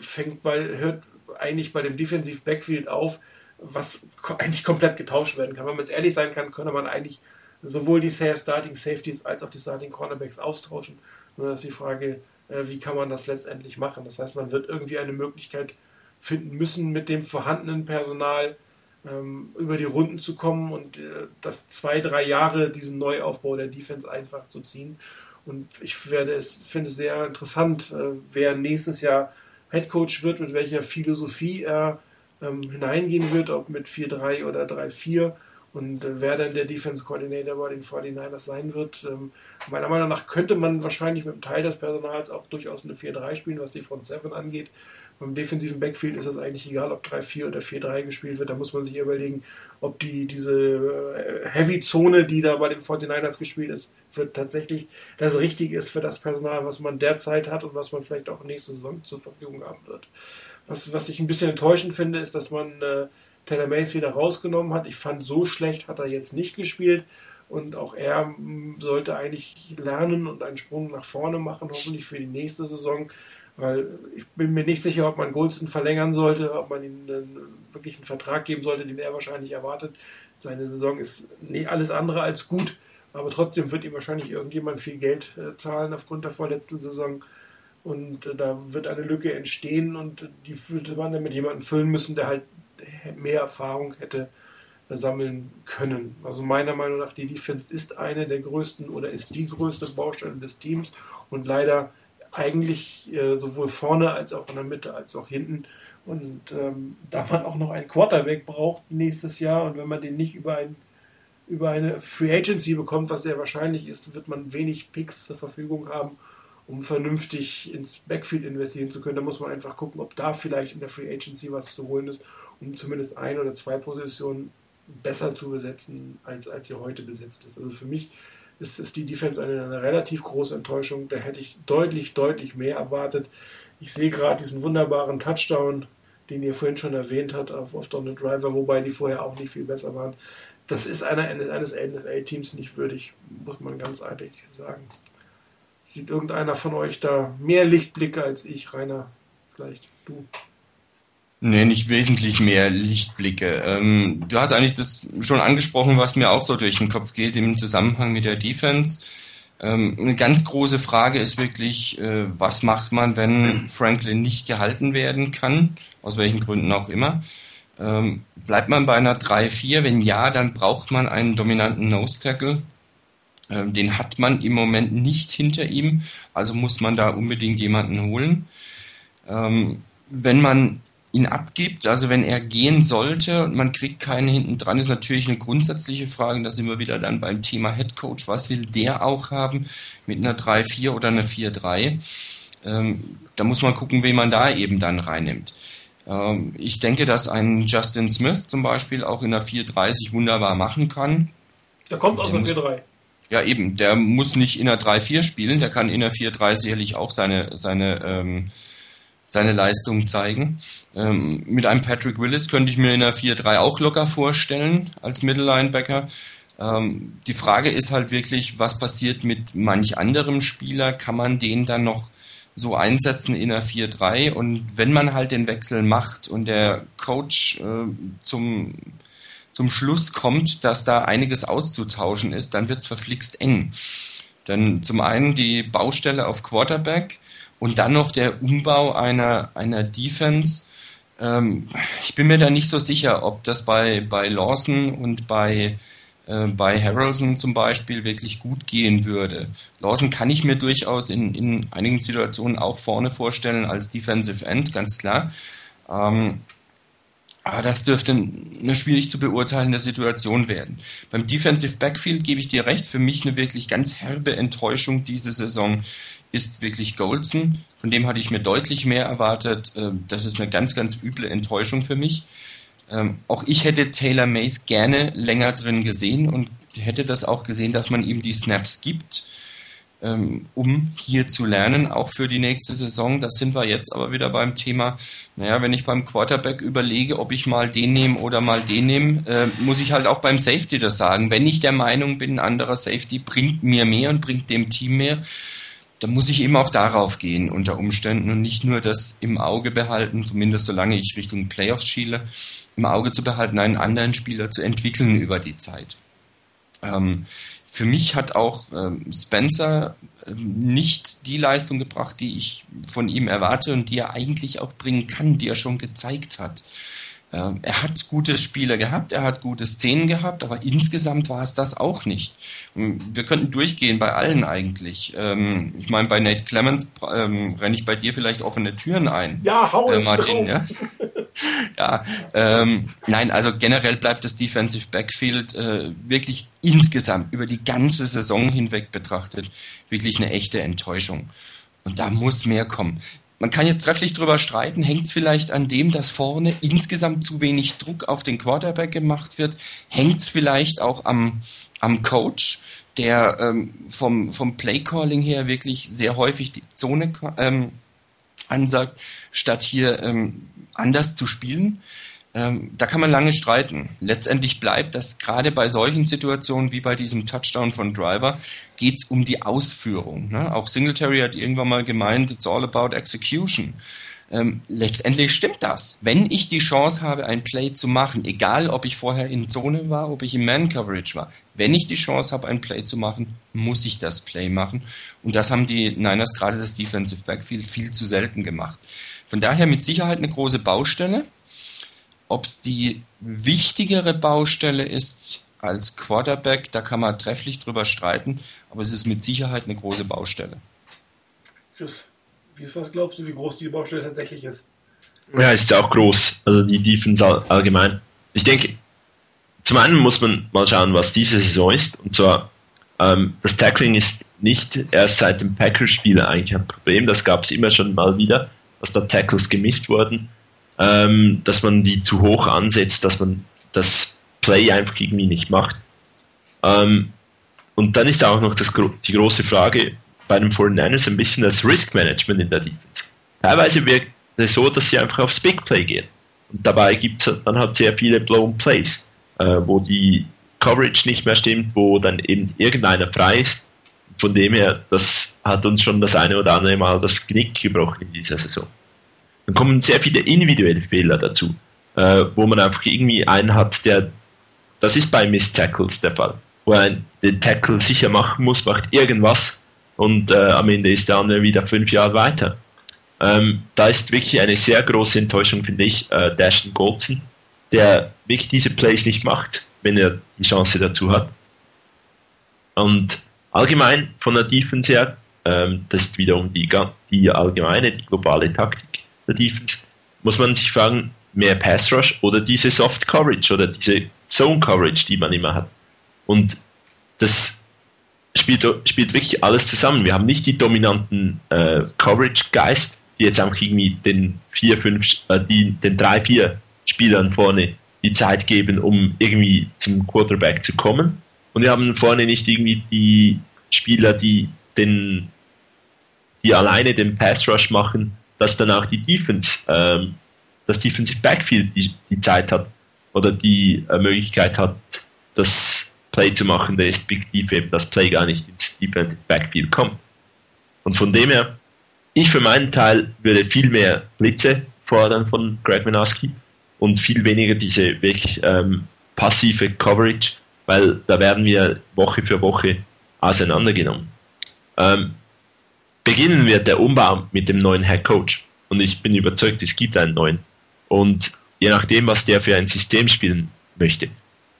S1: fängt bei, hört eigentlich bei dem Defensive Backfield auf, was eigentlich komplett getauscht werden kann. Wenn man jetzt ehrlich sein kann, könnte man eigentlich sowohl die Starting Safeties als auch die Starting Cornerbacks austauschen. Nur ist die Frage, äh, wie kann man das letztendlich machen? Das heißt, man wird irgendwie eine Möglichkeit finden müssen, mit dem vorhandenen Personal über die Runden zu kommen und äh, das zwei, drei Jahre diesen Neuaufbau der Defense einfach zu ziehen. Und ich werde es, finde es sehr interessant, äh, wer nächstes Jahr Head Coach wird, mit welcher Philosophie er ähm, hineingehen wird, ob mit 4-3 oder 3-4 und äh, wer dann der Defense Coordinator bei den 49ers sein wird. Ähm, meiner Meinung nach könnte man wahrscheinlich mit einem Teil des Personals auch durchaus eine 4-3 spielen, was die Front 7 angeht. Beim defensiven Backfield ist es eigentlich egal, ob 3-4 oder 4-3 gespielt wird. Da muss man sich überlegen, ob die, diese äh, Heavy-Zone, die da bei den 49ers gespielt ist, wird tatsächlich das Richtige ist für das Personal, was man derzeit hat und was man vielleicht auch nächste Saison zur Verfügung haben wird. Was, was ich ein bisschen enttäuschend finde, ist, dass man äh, Taylor Mays wieder rausgenommen hat. Ich fand, so schlecht hat er jetzt nicht gespielt. Und auch er mm, sollte eigentlich lernen und einen Sprung nach vorne machen, hoffentlich für die nächste Saison. Weil ich bin mir nicht sicher, ob man Goldston verlängern sollte, ob man ihm wirklich einen Vertrag geben sollte, den er wahrscheinlich erwartet. Seine Saison ist nicht alles andere als gut, aber trotzdem wird ihm wahrscheinlich irgendjemand viel Geld äh, zahlen aufgrund der vorletzten Saison. Und äh, da wird eine Lücke entstehen und die würde man dann mit jemandem füllen müssen, der halt mehr Erfahrung hätte sammeln können. Also meiner Meinung nach, die Defense ist eine der größten oder ist die größte Baustelle des Teams und leider eigentlich äh, sowohl vorne als auch in der Mitte als auch hinten. Und ähm, da man auch noch einen Quarterback braucht nächstes Jahr und wenn man den nicht über, ein, über eine Free Agency bekommt, was sehr wahrscheinlich ist, wird man wenig Picks zur Verfügung haben, um vernünftig ins Backfield investieren zu können. Da muss man einfach gucken, ob da vielleicht in der Free Agency was zu holen ist, um zumindest ein oder zwei Positionen besser zu besetzen, als, als sie heute besetzt ist. Also für mich ist, ist die Defense eine, eine, relativ große Enttäuschung. Da hätte ich deutlich, deutlich mehr erwartet. Ich sehe gerade diesen wunderbaren Touchdown, den ihr vorhin schon erwähnt habt, auf, auf Donald Driver, wobei die vorher auch nicht viel besser waren. Das ist einer eines NFL-Teams nicht würdig, muss man ganz ehrlich sagen. Sieht irgendeiner von euch da mehr Lichtblicke als ich, Rainer? Vielleicht du.
S3: Nee, nicht wesentlich mehr Lichtblicke. Ähm, du hast eigentlich das schon angesprochen, was mir auch so durch den Kopf geht im Zusammenhang mit der Defense. Ähm, eine ganz große Frage ist wirklich, äh, was macht man, wenn Franklin nicht gehalten werden kann, aus welchen Gründen auch immer. Ähm, bleibt man bei einer 3-4? Wenn ja, dann braucht man einen dominanten Nose-Tackle. Ähm, den hat man im Moment nicht hinter ihm, also muss man da unbedingt jemanden holen. Ähm, wenn man ihn abgibt, also wenn er gehen sollte und man kriegt keinen hinten dran, ist natürlich eine grundsätzliche Frage, da sind wir wieder dann beim Thema Head Coach, was will der auch haben mit einer 3-4 oder einer 4-3? Ähm, da muss man gucken, wen man da eben dann reinnimmt. Ähm, ich denke, dass ein Justin Smith zum Beispiel auch in der 4-3 sich wunderbar machen kann.
S1: Der kommt aus der 4-3.
S3: Ja, eben, der muss nicht in der 3-4 spielen, der kann in der 4-3 sicherlich auch seine, seine ähm, seine Leistung zeigen. Ähm, mit einem Patrick Willis könnte ich mir in der 4-3 auch locker vorstellen als Mittellinebacker. Ähm, die Frage ist halt wirklich, was passiert mit manch anderem Spieler? Kann man den dann noch so einsetzen in der 4-3? Und wenn man halt den Wechsel macht und der Coach äh, zum, zum Schluss kommt, dass da einiges auszutauschen ist, dann wird es verflixt eng. Denn zum einen die Baustelle auf Quarterback, und dann noch der Umbau einer, einer Defense. Ähm, ich bin mir da nicht so sicher, ob das bei, bei Lawson und bei, äh, bei Harrelson zum Beispiel wirklich gut gehen würde. Lawson kann ich mir durchaus in, in einigen Situationen auch vorne vorstellen als Defensive End, ganz klar. Ähm, Aber das dürfte eine schwierig zu beurteilende Situation werden. Beim Defensive Backfield gebe ich dir recht, für mich eine wirklich ganz herbe Enttäuschung diese Saison ist wirklich Goldson. Von dem hatte ich mir deutlich mehr erwartet. Ähm, das ist eine ganz, ganz üble Enttäuschung für mich. Ähm, auch ich hätte Taylor Mays gerne länger drin gesehen und hätte das auch gesehen, dass man ihm die Snaps gibt ähm, um hier zu lernen, auch für die nächste Saison. Das sind wir jetzt aber wieder beim Thema, naja, wenn ich beim Quarterback überlege, ob ich mal den nehme oder mal den nehme, muss ich halt auch beim Safety das sagen. Wenn ich der Meinung bin, ein anderer Safety bringt mir mehr und bringt dem Team mehr, dann muss ich eben auch darauf gehen unter Umständen und nicht nur das im Auge behalten, zumindest solange ich Richtung Playoffs schiele, im Auge zu behalten, einen anderen Spieler zu entwickeln über die Zeit. Ähm, für mich hat auch ähm, Spencer ähm, nicht die Leistung gebracht, die ich von ihm erwarte und die er eigentlich auch bringen kann, die er schon gezeigt hat. Er hat gute Spiele gehabt, er hat gute Szenen gehabt, aber insgesamt war es das auch nicht. Wir könnten durchgehen bei allen eigentlich. Ähm, ich meine, bei Nate Clemens ähm, renne ich bei dir vielleicht offene Türen ein.
S1: Ja, hau
S3: äh, Martin, ja. <laughs> ja, ähm, nein, also generell bleibt das Defensive Backfield äh, wirklich insgesamt über die ganze Saison hinweg betrachtet wirklich eine echte Enttäuschung. Und da muss mehr kommen. Man kann jetzt trefflich drüber streiten, hängt es vielleicht an dem, dass vorne insgesamt zu wenig Druck auf den Quarterback gemacht wird? Hängt es vielleicht auch am, am Coach, der ähm, vom, vom Playcalling her wirklich sehr häufig die Zone ähm, ansagt, statt hier ähm, anders zu spielen. Ähm, da kann man lange streiten. Letztendlich bleibt, dass gerade bei solchen Situationen wie bei diesem Touchdown von Driver geht es um die Ausführung. Ne? Auch Singletary hat irgendwann mal gemeint, it's all about execution. Ähm, letztendlich stimmt das. Wenn ich die Chance habe, ein Play zu machen, egal ob ich vorher in Zone war, ob ich im Man-Coverage war, wenn ich die Chance habe, ein Play zu machen, muss ich das Play machen. Und das haben die Niners gerade das Defensive Backfield viel zu selten gemacht. Von daher mit Sicherheit eine große Baustelle. Ob es die wichtigere Baustelle ist als Quarterback, da kann man trefflich drüber streiten, aber es ist mit Sicherheit eine große Baustelle.
S1: Chris, wie was glaubst du, wie groß die Baustelle tatsächlich ist?
S2: Ja, ist ja auch groß, also die Defense allgemein. Ich denke, zum einen muss man mal schauen, was diese Saison ist, und zwar ähm, das Tackling ist nicht erst seit dem Packers-Spiel eigentlich ein Problem, das gab es immer schon mal wieder dass da Tackles gemisst wurden, ähm, dass man die zu hoch ansetzt, dass man das Play einfach irgendwie nicht macht. Ähm, und dann ist auch noch das, die große Frage bei den 49ers ein bisschen das Risk Management in der Defense. Teilweise wirkt es so, dass sie einfach aufs Big Play gehen. Und dabei gibt es dann halt sehr viele Blown Plays, äh, wo die Coverage nicht mehr stimmt, wo dann eben irgendeiner frei ist von dem her, das hat uns schon das eine oder andere Mal das Knick gebrochen in dieser Saison. Dann kommen sehr viele individuelle Fehler dazu, äh, wo man einfach irgendwie einen hat, der, das ist bei Miss Tackles der Fall, wo er den Tackle sicher machen muss, macht irgendwas und äh, am Ende ist der andere wieder fünf Jahre weiter. Ähm, da ist wirklich eine sehr große Enttäuschung, finde ich, äh, Dashton Goldson, der wirklich diese Plays nicht macht, wenn er die Chance dazu hat. Und allgemein von der Defense her, ähm, das ist wiederum die, die allgemeine, die globale Taktik der Defense, muss man sich fragen, mehr Pass Rush oder diese Soft Coverage oder diese Zone Coverage, die man immer hat. Und das spielt, spielt wirklich alles zusammen. Wir haben nicht die dominanten äh, Coverage Geist, die jetzt einfach irgendwie den vier, fünf, äh, die, den drei, vier Spielern vorne die Zeit geben, um irgendwie zum Quarterback zu kommen, und wir haben vorne nicht irgendwie die Spieler, die den, die alleine den Pass Rush machen, dass dann auch die Defense, ähm, das Defensive Backfield die, die Zeit hat oder die äh, Möglichkeit hat, das Play zu machen, respektive eben das Play gar nicht ins Defensive Backfield kommt. Und von dem her, ich für meinen Teil würde viel mehr Blitze fordern von Greg Minoski und viel weniger diese wirklich ähm, passive Coverage, weil da werden wir Woche für Woche auseinandergenommen. Ähm, beginnen wird der Umbau mit dem neuen Head Coach und ich bin überzeugt, es gibt einen neuen. Und je nachdem, was der für ein System spielen möchte.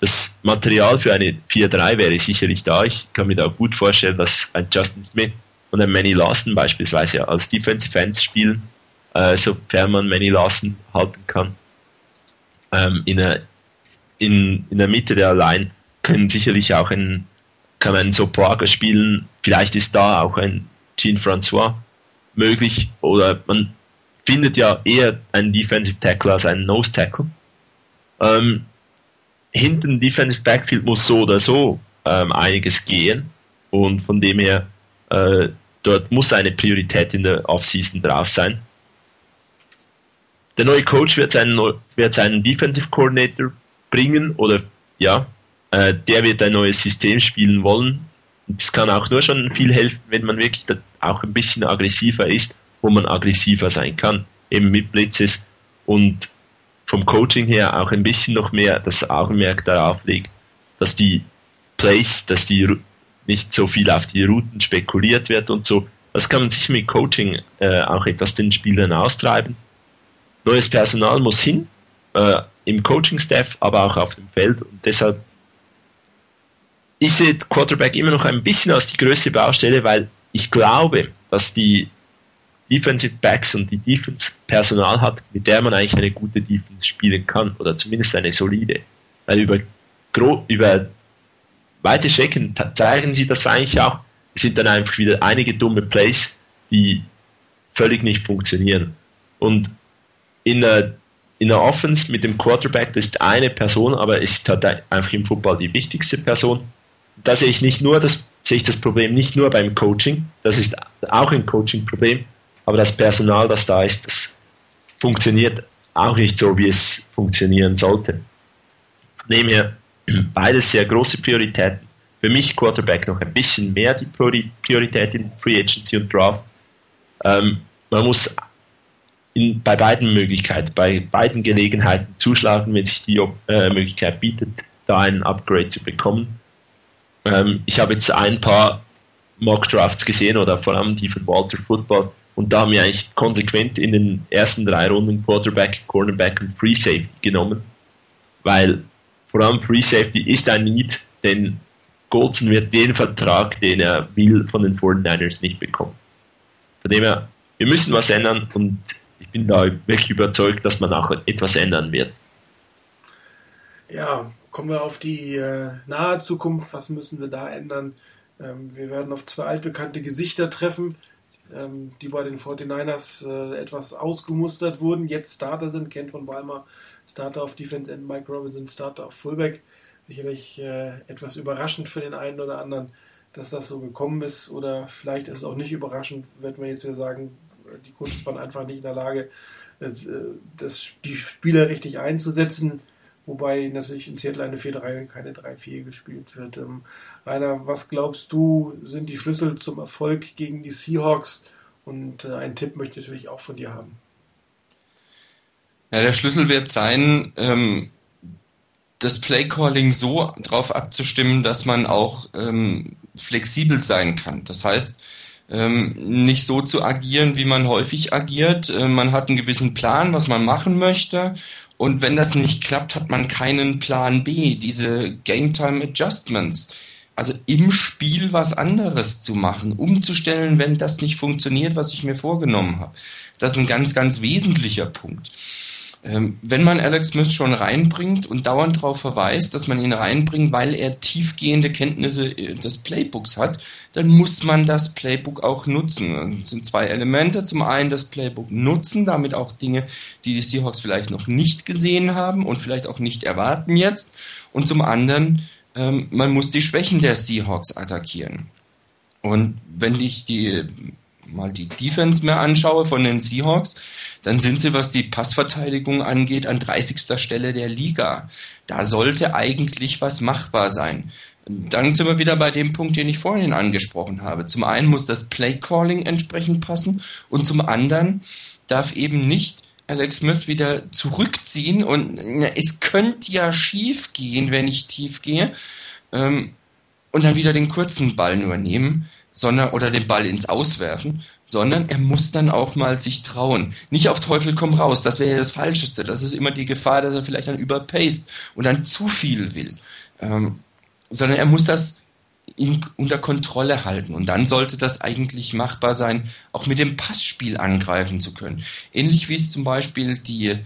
S2: Das Material für eine 4-3 wäre sicherlich da. Ich kann mir da gut vorstellen, dass ein Justin Smith und ein Manny Larson beispielsweise als Defensive Ends spielen, äh, sofern man Manny Larson halten kann. ähm, in, der, in, in der Mitte der Line können sicherlich auch ein, kann man Sopoaga spielen, vielleicht ist da auch ein Jean-François möglich oder man findet ja eher einen Defensive Tackle als einen Nose Tackle. Ähm, hinten Defensive Backfield muss so oder so ähm, einiges gehen und von dem her äh, dort muss eine Priorität in der Offseason drauf sein. Der neue Coach wird seinen, wird seinen Defensive Coordinator bringen oder ja, äh, der wird ein neues System spielen wollen. Das kann auch nur schon viel helfen, wenn man wirklich auch ein bisschen aggressiver ist, wo man aggressiver sein kann, eben mit Blitzes und vom Coaching her auch ein bisschen noch mehr das Augenmerk darauf legt, dass die Plays, dass die nicht so viel auf die Routen spekuliert wird und so. Das kann man sich mit Coaching äh, auch etwas den Spielern austreiben. Neues Personal muss hin, äh, im Coaching-Staff, aber auch auf dem Feld und deshalb sehe Quarterback immer noch ein bisschen als die größte Baustelle, weil ich glaube, dass die Defensive Backs und die Defense Personal hat, mit der man eigentlich eine gute Defense spielen kann oder zumindest eine solide. Weil über, über weite Strecken zeigen sie das eigentlich auch. Es sind dann einfach wieder einige dumme Plays, die völlig nicht funktionieren. Und in der, in der Offense mit dem Quarterback, das ist eine Person, aber es ist halt einfach im Football die wichtigste Person. Da sehe ich nicht nur das, sehe ich das Problem nicht nur beim Coaching, das ist auch ein Coaching-Problem, aber das Personal, das da ist, das funktioniert auch nicht so, wie es funktionieren sollte. Dem her beides sehr große Prioritäten. Für mich Quarterback noch ein bisschen mehr die Priorität in Free Agency und Draft. Ähm, man muss in, bei beiden Möglichkeiten, bei beiden Gelegenheiten zuschlagen, wenn sich die äh, Möglichkeit bietet, da ein Upgrade zu bekommen. Ähm, ich habe jetzt ein paar Mock Drafts gesehen oder vor allem die von Walter Football und da haben wir eigentlich konsequent in den ersten drei Runden Quarterback, Cornerback und Free Safety genommen, weil vor allem Free Safety ist ein Need, denn Goldson wird den Vertrag, den er will, von den 49ers nicht bekommen. Von dem her, wir müssen was ändern und ich bin da wirklich überzeugt, dass man auch etwas ändern wird.
S1: Ja, kommen wir auf die äh, nahe Zukunft. Was müssen wir da ändern? Ähm, wir werden auf zwei altbekannte Gesichter treffen, ähm, die bei den 49ers äh, etwas ausgemustert wurden, jetzt Starter sind. Kent von Weimar, Starter auf Defense End, Mike Robinson, Starter auf Fullback. Sicherlich äh, etwas überraschend für den einen oder anderen, dass das so gekommen ist. Oder vielleicht ist es auch nicht überraschend, wenn wir jetzt wieder sagen, die Coaches waren einfach nicht in der Lage, äh, das, die Spieler richtig einzusetzen. Wobei natürlich in Seattle eine 4-3 und keine 3-4 gespielt wird. Ähm, Rainer, was glaubst du, sind die Schlüssel zum Erfolg gegen die Seahawks? Und äh, einen Tipp möchte ich natürlich auch von dir haben.
S3: Ja, der Schlüssel wird sein, ähm, das Playcalling so darauf abzustimmen, dass man auch ähm, flexibel sein kann. Das heißt, ähm, nicht so zu agieren, wie man häufig agiert. Äh, man hat einen gewissen Plan, was man machen möchte und wenn das nicht klappt, hat man keinen Plan B, diese Game Time Adjustments. Also im Spiel was anderes zu machen, umzustellen, wenn das nicht funktioniert, was ich mir vorgenommen habe. Das ist ein ganz, ganz wesentlicher Punkt. Ähm, wenn man Alex Smith schon reinbringt und dauernd darauf verweist, dass man ihn reinbringt, weil er tiefgehende Kenntnisse äh, des Playbooks hat, dann muss man das Playbook auch nutzen. Das sind zwei Elemente. Zum einen das Playbook nutzen, damit auch Dinge, die die Seahawks vielleicht noch nicht gesehen haben und vielleicht auch nicht erwarten jetzt. Und zum anderen, ähm, man muss die Schwächen der Seahawks attackieren. Und wenn ich die mal die Defense mehr anschaue von den Seahawks, dann sind sie, was die Passverteidigung angeht, an 30. Stelle der Liga. Da sollte eigentlich was machbar sein. Dann sind wir wieder bei dem Punkt, den ich vorhin angesprochen habe. Zum einen muss das Play-Calling entsprechend passen und zum anderen darf eben nicht Alex Smith wieder zurückziehen und na, es könnte ja schief gehen, wenn ich tief gehe ähm, und dann wieder den kurzen Ball übernehmen sondern oder den Ball ins Auswerfen, sondern er muss dann auch mal sich trauen. Nicht auf Teufel komm raus, das wäre ja das Falscheste. Das ist immer die Gefahr, dass er vielleicht dann überpaced und dann zu viel will. Ähm, sondern er muss das in, unter Kontrolle halten. Und dann sollte das eigentlich machbar sein, auch mit dem Passspiel angreifen zu können. Ähnlich wie es zum Beispiel die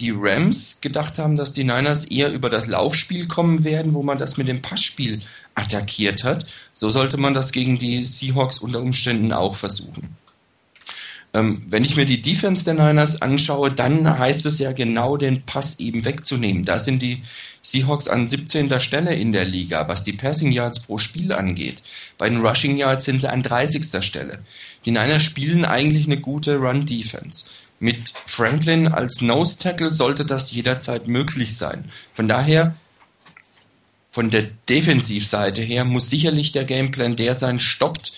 S3: die Rams gedacht haben, dass die Niners eher über das Laufspiel kommen werden, wo man das mit dem Passspiel attackiert hat. So sollte man das gegen die Seahawks unter Umständen auch versuchen. Ähm, wenn ich mir die Defense der Niners anschaue, dann heißt es ja genau, den Pass eben wegzunehmen. Da sind die Seahawks an 17. Stelle in der Liga, was die Passing Yards pro Spiel angeht. Bei den Rushing Yards sind sie an 30. Stelle. Die Niners spielen eigentlich eine gute Run-Defense. Mit Franklin als Nose Tackle sollte das jederzeit möglich sein. Von daher, von der Defensivseite her, muss sicherlich der Gameplan der sein, stoppt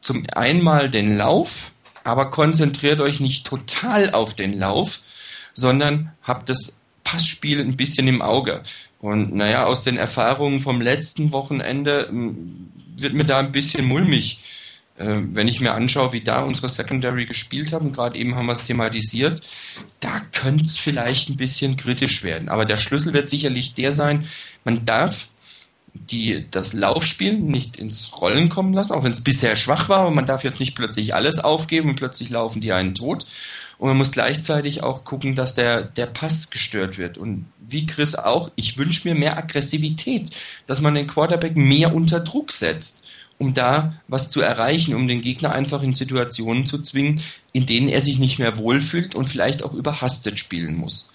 S3: zum einmal den Lauf, aber konzentriert euch nicht total auf den Lauf, sondern habt das Passspiel ein bisschen im Auge. Und naja, aus den Erfahrungen vom letzten Wochenende hm, wird mir da ein bisschen mulmig, wenn ich mir anschaue, wie da unsere Secondary gespielt haben. Gerade eben haben wir es thematisiert. Da könnte es vielleicht ein bisschen kritisch werden. Aber der Schlüssel wird sicherlich der sein, man darf die das Laufspiel nicht ins Rollen kommen lassen, auch wenn es bisher schwach war, aber man darf jetzt nicht plötzlich alles aufgeben und plötzlich laufen die einen tot. Und man muss gleichzeitig auch gucken, dass der, der Pass gestört wird. Und wie Chris auch, ich wünsche mir mehr Aggressivität, dass man den Quarterback mehr unter Druck setzt, um da was zu erreichen, um den Gegner einfach in Situationen zu zwingen, in denen er sich nicht mehr wohlfühlt und vielleicht auch überhastet spielen muss.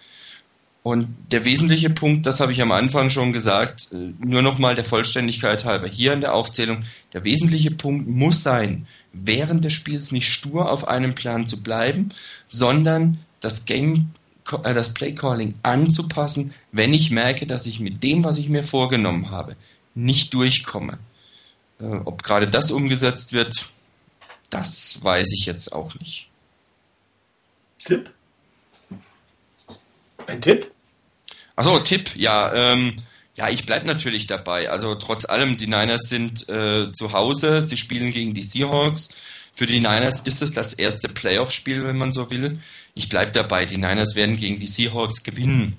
S3: Und der wesentliche Punkt, das habe ich am Anfang schon gesagt, äh, nur nochmal der Vollständigkeit halber hier in der Aufzählung, der wesentliche Punkt muss sein, während des Spiels nicht stur auf einem Plan zu bleiben, sondern das Game, äh, das Playcalling anzupassen, wenn ich merke, dass ich mit dem, was ich mir vorgenommen habe, nicht durchkomme. Äh, ob gerade das umgesetzt wird, das weiß ich jetzt auch nicht.
S1: Tipp? Ein Tipp?
S3: Achso, Tipp, ja. Ähm, ja, ich bleibe natürlich dabei. Also trotz allem, die Niners sind äh, zu Hause, sie spielen gegen die Seahawks. Für die Niners ist es das erste Playoff-Spiel, wenn man so will. Ich bleibe dabei, die Niners werden gegen die Seahawks gewinnen.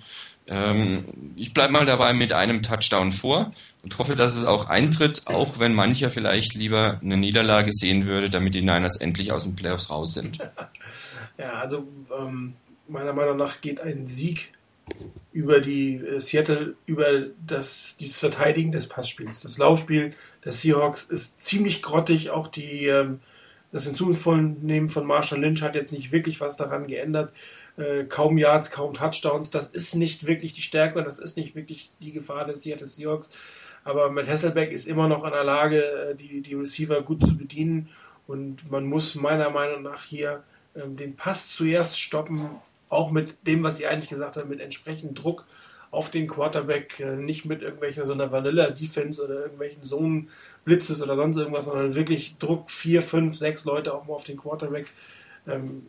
S3: Ähm, ich bleibe mal dabei mit einem Touchdown vor und hoffe, dass es auch eintritt, auch wenn mancher vielleicht lieber eine Niederlage sehen würde, damit die Niners endlich aus den Playoffs raus sind. <laughs>
S1: Ja, also ähm, meiner Meinung nach geht ein Sieg über die äh, Seattle, über das, dieses Verteidigen des Passspiels. Das Laufspiel der Seahawks ist ziemlich grottig. Auch die, ähm, das Hinzunehmen von Marshall Lynch hat jetzt nicht wirklich was daran geändert. Äh, kaum Yards, kaum Touchdowns. Das ist nicht wirklich die Stärke und das ist nicht wirklich die Gefahr des Seattle Seahawks. Aber mit Hasselbeck ist immer noch in der Lage, äh, die, die Receiver gut zu bedienen. Und man muss meiner Meinung nach hier ähm, den Pass zuerst stoppen, auch mit dem, was Sie eigentlich gesagt haben, mit entsprechendem Druck auf den Quarterback, äh, nicht mit irgendwelcher so einer Vanilla-Defense oder irgendwelchen Zone-Blitzes oder sonst irgendwas, sondern wirklich Druck, vier, fünf, sechs Leute auch mal auf den Quarterback. Ähm,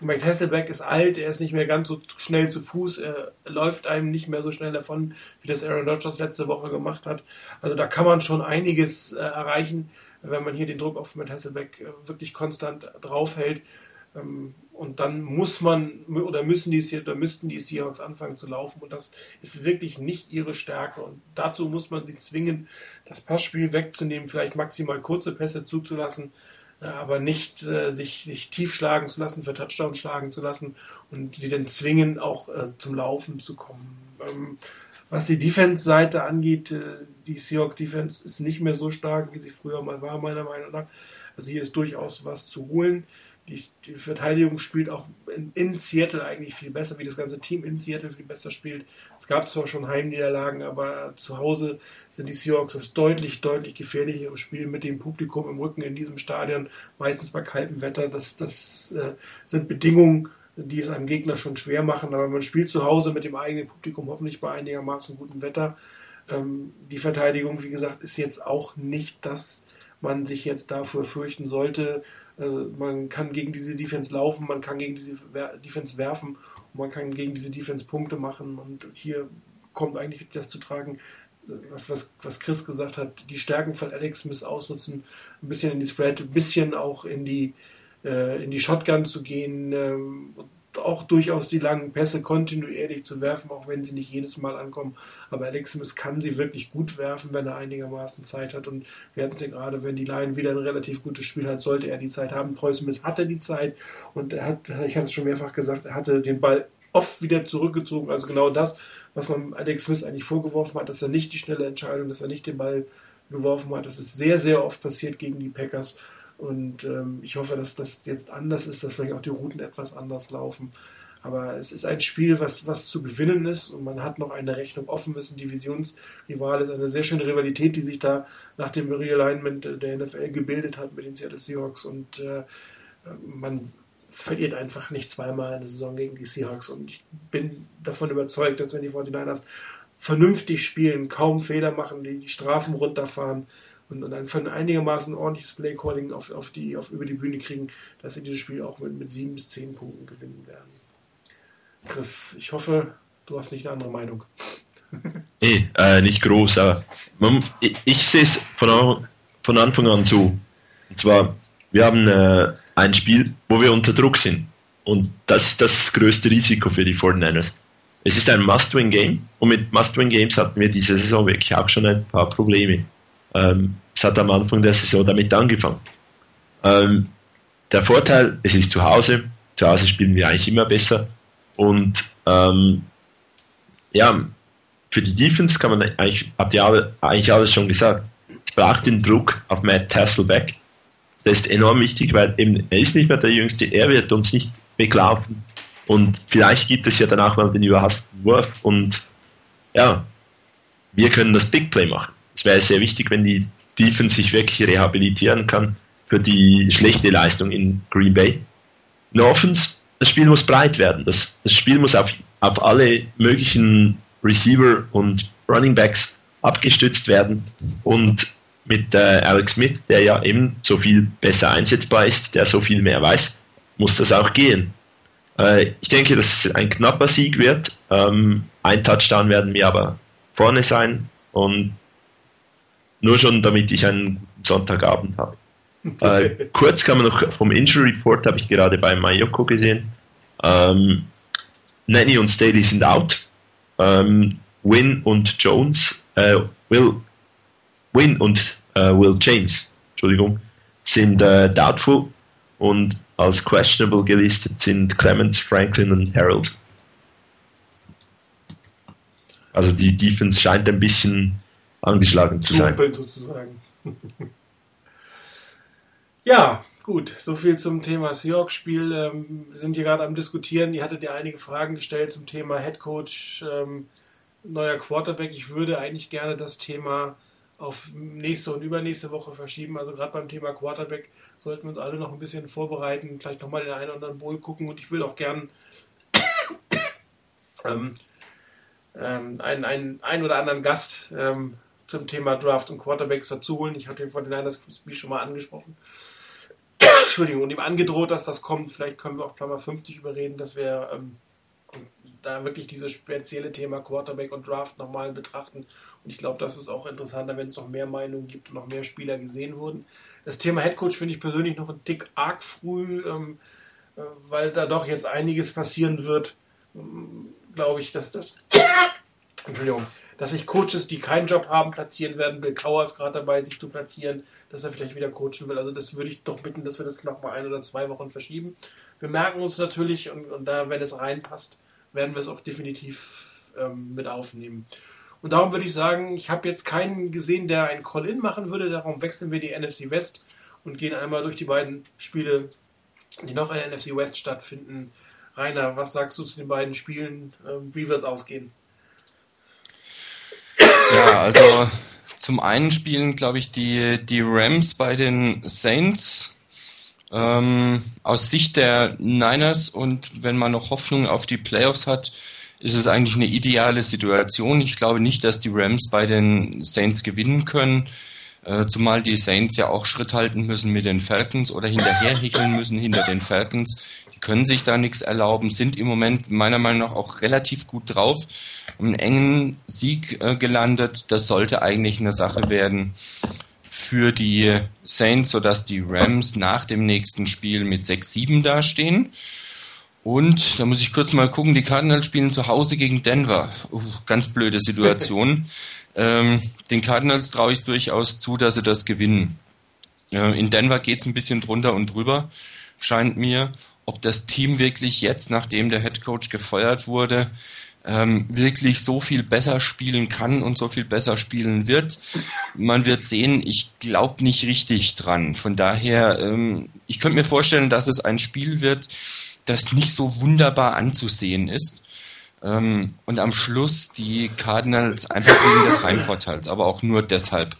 S1: Mike Hasselbeck ist alt, er ist nicht mehr ganz so schnell zu Fuß, er läuft einem nicht mehr so schnell davon, wie das Aaron Rodgers letzte Woche gemacht hat. Also da kann man schon einiges äh, erreichen, wenn man hier den Druck auf Matt Hasselbeck äh, wirklich konstant draufhält. Ähm, und dann muss man oder müssen die oder müssten die Seahawks anfangen zu laufen und das ist wirklich nicht ihre Stärke und dazu muss man sie zwingen, das Passspiel wegzunehmen, vielleicht maximal kurze Pässe zuzulassen, aber nicht äh, sich, sich tief schlagen zu lassen, für Touchdown schlagen zu lassen und sie dann zwingen, auch äh, zum Laufen zu kommen. Ähm, was die Defense-Seite angeht, äh, die Seahawks-Defense ist nicht mehr so stark, wie sie früher mal war, meiner Meinung nach. Also hier ist durchaus was zu holen die, die Verteidigung spielt auch in, in, Seattle eigentlich viel besser, wie das ganze Team in Seattle viel besser spielt. Es gab zwar schon Heimniederlagen, aber zu Hause sind die Seahawks das deutlich, deutlich gefährlichere Spiel mit dem Publikum im Rücken in diesem Stadion, meistens bei kaltem Wetter. Das, das äh, sind Bedingungen, die es einem Gegner schon schwer machen, aber man spielt zu Hause mit dem eigenen Publikum, hoffentlich bei einigermaßen gutem Wetter. Ähm, die Verteidigung, wie gesagt, ist jetzt auch nicht das, man sich jetzt dafür fürchten sollte. Also man kann gegen diese Defense laufen, man kann gegen diese Defense werfen und man kann gegen diese Defense Punkte machen. Und hier kommt eigentlich das zu tragen, was, was, was Chris gesagt hat, die Stärken von Alex Smith ausnutzen, ein bisschen in die Spread, ein bisschen auch in die, äh, in die Shotgun zu gehen, ähm, auch durchaus die langen Pässe kontinuierlich zu werfen, auch wenn sie nicht jedes Mal ankommen. Aber Alex Smith kann sie wirklich gut werfen, wenn er einigermaßen Zeit hat. Und wir hatten ja gerade, wenn die Line wieder ein relativ gutes Spiel hat, sollte er die Zeit haben. Troy Smith hatte die Zeit und er hat, ich hatte es schon mehrfach gesagt, er hatte den Ball oft wieder zurückgezogen. Also genau das, was man Alex Smith eigentlich vorgeworfen hat, dass er nicht die schnelle Entscheidung, dass er nicht den Ball geworfen hat. Das ist sehr, sehr oft passiert gegen die Packers. Und ähm, ich hoffe, dass das jetzt anders ist, dass vielleicht auch die Routen etwas anders laufen. Aber es ist ein Spiel, was, was zu gewinnen ist. Und man hat noch eine Rechnung offen, ist ein Divisionsrival, ist eine sehr schöne Rivalität, die sich da nach dem Realignment der NFL gebildet hat mit den Seattle Seahawks. Und äh, man verliert einfach nicht zweimal in der Saison gegen die Seahawks. Und ich bin davon überzeugt, dass wenn die 49ers vernünftig spielen, kaum Fehler machen, die, die Strafen runterfahren und, und ein einigermaßen ordentliches Playcalling auf, auf die, auf, über die Bühne kriegen, dass sie dieses Spiel auch mit, mit sieben bis zehn Punkten gewinnen werden. Chris, ich hoffe, du hast nicht eine andere Meinung. <laughs>
S2: nee, äh, nicht groß, aber man, ich, ich sehe es von, von Anfang an so. Und zwar, wir haben äh, ein Spiel, wo wir unter Druck sind. Und das ist das größte Risiko für die 49ers. Es ist ein Must-Win-Game und mit Must-Win-Games hatten wir diese Saison wirklich auch schon ein paar Probleme. Ähm, es hat am Anfang der Saison damit angefangen. Ähm, der Vorteil, es ist zu Hause. Zu Hause spielen wir eigentlich immer besser. Und ähm, ja, für die Defense kann man eigentlich, habt ihr eigentlich alles schon gesagt. Es braucht den Druck auf Matt Tasselbeck. Das ist enorm wichtig, weil eben, er ist nicht mehr der Jüngste, er wird uns nicht weglaufen. Und vielleicht gibt es ja danach mal den überhasteten Wurf und ja, wir können das Big Play machen. Es wäre sehr wichtig, wenn die Defense sich wirklich rehabilitieren kann für die schlechte Leistung in Green Bay. In Offense das Spiel muss breit werden. Das, das Spiel muss auf, auf alle möglichen Receiver und Running Backs abgestützt werden. Und mit äh, Alex Smith, der ja eben so viel besser einsetzbar ist, der so viel mehr weiß, muss das auch gehen. Äh, ich denke, dass es ein knapper Sieg wird. Ähm, ein Touchdown werden wir aber vorne sein und nur schon, damit ich einen Sonntagabend habe. Äh, kurz kann man noch vom Injury Report, habe ich gerade bei Mayoko gesehen. Ähm, Nanny und Staley sind out. Ähm, Win und Jones, äh, Will, Win und äh, Will James, Entschuldigung, sind äh, doubtful und als questionable gelistet sind Clemens, Franklin und Harold. Also die Defense scheint ein bisschen angeschlagen zu sein. sozusagen. <laughs>
S1: Ja, gut. So viel zum Thema Seahawks-Spiel. Ähm, wir sind hier gerade am Diskutieren. Ihr hattet ja einige Fragen gestellt zum Thema Headcoach, ähm, neuer Quarterback. Ich würde eigentlich gerne das Thema auf nächste und übernächste Woche verschieben. Also gerade beim Thema Quarterback sollten wir uns alle noch ein bisschen vorbereiten, vielleicht nochmal den einen oder anderen Bowl gucken und ich würde auch gern <coughs> ähm, ähm, einen, einen, einen oder anderen Gast ähm, zum Thema Draft und Quarterbacks dazu holen. Ich hatte den Niners schon mal angesprochen. <coughs> Entschuldigung, und ihm angedroht, dass das kommt. Vielleicht können wir auch Klammer 50 überreden, dass wir ähm, da wirklich dieses spezielle Thema Quarterback und Draft nochmal betrachten. Und ich glaube, das ist auch interessanter, wenn es noch mehr Meinungen gibt und noch mehr Spieler gesehen wurden. Das Thema Headcoach finde ich persönlich noch ein Tick arg früh, ähm, äh, weil da doch jetzt einiges passieren wird. Ähm, glaube ich, dass das. <coughs> Entschuldigung dass sich Coaches, die keinen Job haben, platzieren werden. Bill Kauer ist gerade dabei, sich zu platzieren, dass er vielleicht wieder coachen will. Also das würde ich doch bitten, dass wir das noch mal ein oder zwei Wochen verschieben. Wir merken uns natürlich und, und da, wenn es reinpasst, werden wir es auch definitiv ähm, mit aufnehmen. Und darum würde ich sagen, ich habe jetzt keinen gesehen, der einen Call-In machen würde. Darum wechseln wir die NFC West und gehen einmal durch die beiden Spiele, die noch in der NFC West stattfinden. Rainer, was sagst du zu den beiden Spielen? Ähm, wie wird es ausgehen?
S3: Ja, also zum einen spielen, glaube ich, die, die Rams bei den Saints. Ähm, aus Sicht der Niners und wenn man noch Hoffnung auf die Playoffs hat, ist es eigentlich eine ideale Situation. Ich glaube nicht, dass die Rams bei den Saints gewinnen können, äh, zumal die Saints ja auch Schritt halten müssen mit den Falcons oder hinterherhecheln müssen hinter den Falcons. Die können sich da nichts erlauben, sind im Moment meiner Meinung nach auch relativ gut drauf. Einen engen Sieg äh, gelandet, das sollte eigentlich eine Sache werden für die Saints, sodass die Rams nach dem nächsten Spiel mit 6-7 dastehen. Und da muss ich kurz mal gucken, die Cardinals spielen zu Hause gegen Denver. Uh, ganz blöde Situation. <laughs> ähm, den Cardinals traue ich durchaus zu, dass sie das gewinnen. Äh, in Denver geht es ein bisschen drunter und drüber, scheint mir. Ob das Team wirklich jetzt, nachdem der Head Coach gefeuert wurde, ähm, wirklich so viel besser spielen kann und so viel besser spielen wird. Man wird sehen, ich glaube nicht richtig dran. Von daher, ähm, ich könnte mir vorstellen, dass es ein Spiel wird, das nicht so wunderbar anzusehen ist. Ähm, und am Schluss die Cardinals einfach wegen des Heimvorteils, aber auch nur deshalb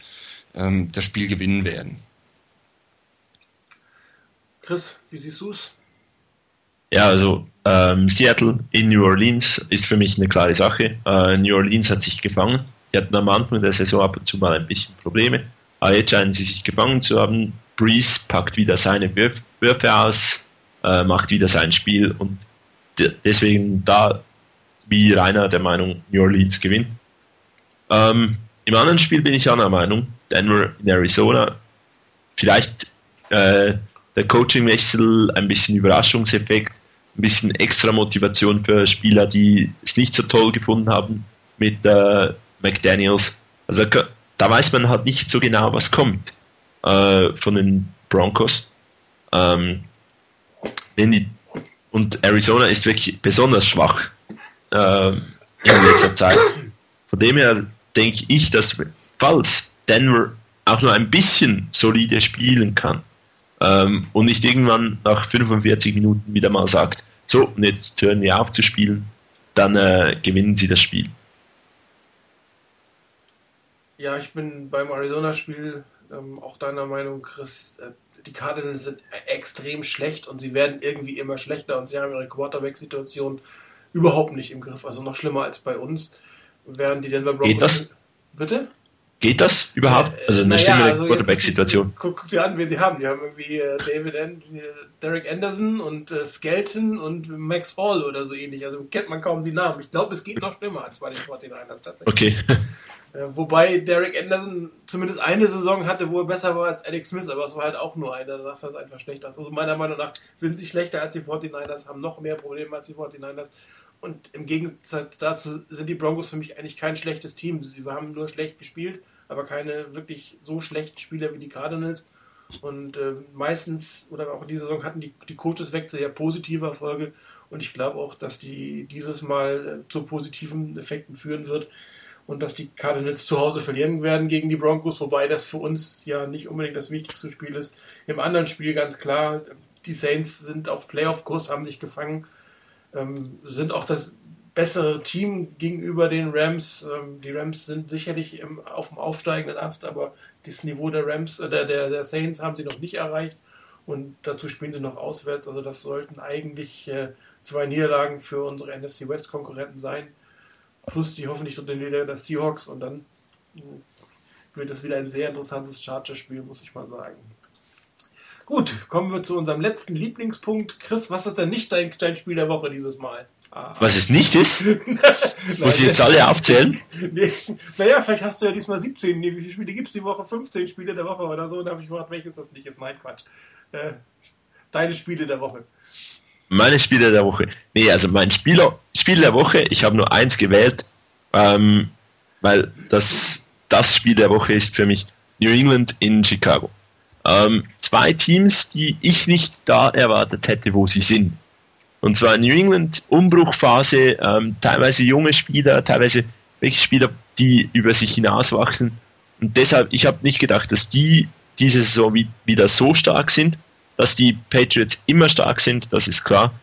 S3: ähm, das Spiel gewinnen werden.
S1: Chris, wie siehst du es?
S2: Ja, also ähm, Seattle in New Orleans ist für mich eine klare Sache. Äh, New Orleans hat sich gefangen. Die hatten am Anfang der Saison ab und zu mal ein bisschen Probleme. Aber jetzt scheinen sie sich gefangen zu haben. Breeze packt wieder seine Würf Würfe aus, äh, macht wieder sein Spiel und de deswegen da, wie Rainer der Meinung, New Orleans gewinnt. Ähm, Im anderen Spiel bin ich einer Meinung, Denver in Arizona, vielleicht äh, der Coachingwechsel, ein bisschen Überraschungseffekt, ein bisschen extra Motivation für Spieler, die es nicht so toll gefunden haben mit äh, McDaniels. Also da weiß man halt nicht so genau, was kommt äh, von den Broncos. Ähm, wenn die, und Arizona ist wirklich besonders schwach äh, in letzter Zeit. Von dem her denke ich, dass falls Denver auch nur ein bisschen solide spielen kann ähm, und nicht irgendwann nach 45 Minuten wieder mal sagt, so, und jetzt hören wir auf zu spielen, dann äh, gewinnen sie das Spiel.
S1: Ja, ich bin beim Arizona-Spiel ähm, auch deiner Meinung, Chris. Äh, die Cardinals sind extrem schlecht und sie werden irgendwie immer schlechter und sie haben ihre Quarterback-Situation überhaupt nicht im Griff. Also noch schlimmer als bei uns. Während die Denver
S2: Broncos. Geht das?
S1: Bitte?
S2: Geht das überhaupt?
S1: Äh,
S2: also eine
S1: naja,
S2: schlimme
S1: also
S2: Quarterback-Situation.
S1: Guck, guck, dir an, wer die haben. Die haben irgendwie äh, David An Derek Anderson und äh, Skelton und Max Hall oder so ähnlich. Also kennt man kaum die Namen. Ich glaube, es geht noch schlimmer als bei den 49ers tatsächlich.
S2: Okay.
S1: Äh, wobei Derek Anderson zumindest eine Saison hatte, wo er besser war als Alex Smith, aber es war halt auch nur eine. Danach sah es einfach schlechter. Also meiner Meinung nach sind sie schlechter als die 49ers, haben noch mehr Probleme als die 49ers. Und im Gegensatz dazu sind die Broncos für mich eigentlich kein schlechtes Team. Sie haben nur schlecht gespielt, aber keine wirklich so schlechten Spieler wie die Cardinals. Und äh, meistens, oder auch in dieser Saison, hatten die, die Coacheswechsel ja positive Erfolge. Und ich glaube auch, dass die dieses Mal äh, zu positiven Effekten führen wird und dass die Cardinals zu Hause verlieren werden gegen die Broncos, wobei das für uns ja nicht unbedingt das wichtigste Spiel ist. Im anderen Spiel ganz klar, die Saints sind auf Playoff-Kurs, haben sich gefangen, ähm, sind auch das bessere Team gegenüber den Rams. Ähm, die Rams sind sicherlich im, auf dem aufsteigenden Ast, aber das Niveau der Rams, äh, der, der, der Saints haben sie noch nicht erreicht. Und dazu spielen sie noch auswärts. Also das sollten eigentlich äh, zwei Niederlagen für unsere NFC West Konkurrenten sein plus die hoffentlich unter den Niederlage der Seahawks und dann hm, wird es wieder ein sehr interessantes Charger-Spiel, muss ich mal sagen. Gut, kommen wir zu unserem letzten Lieblingspunkt. Chris, was ist denn nicht dein, dein Spiel der Woche dieses Mal?
S2: Ah. Was es nicht ist? <laughs> Muss ich jetzt alle aufzählen? <laughs>
S1: Nee. Naja, vielleicht hast du ja diesmal 17. Nee, wie viele Spiele gibt es die Woche? 15 Spiele der Woche oder so. Und da habe ich gefragt, welches das nicht ist. Nein, Quatsch. Äh, deine Spiele der Woche.
S2: Meine Spiele der Woche. Nee, also mein Spieler, Spiel der Woche, ich habe nur eins gewählt, ähm, weil das, das Spiel der Woche ist für mich New England in Chicago. Ähm, zwei Teams, die ich nicht da erwartet hätte, wo sie sind. Und zwar New England Umbruchphase, ähm, teilweise junge Spieler, teilweise welche Spieler, die über sich hinauswachsen. Und deshalb, ich habe nicht gedacht, dass die diese Saison wieder so stark sind. Dass die Patriots immer stark sind, das ist klar.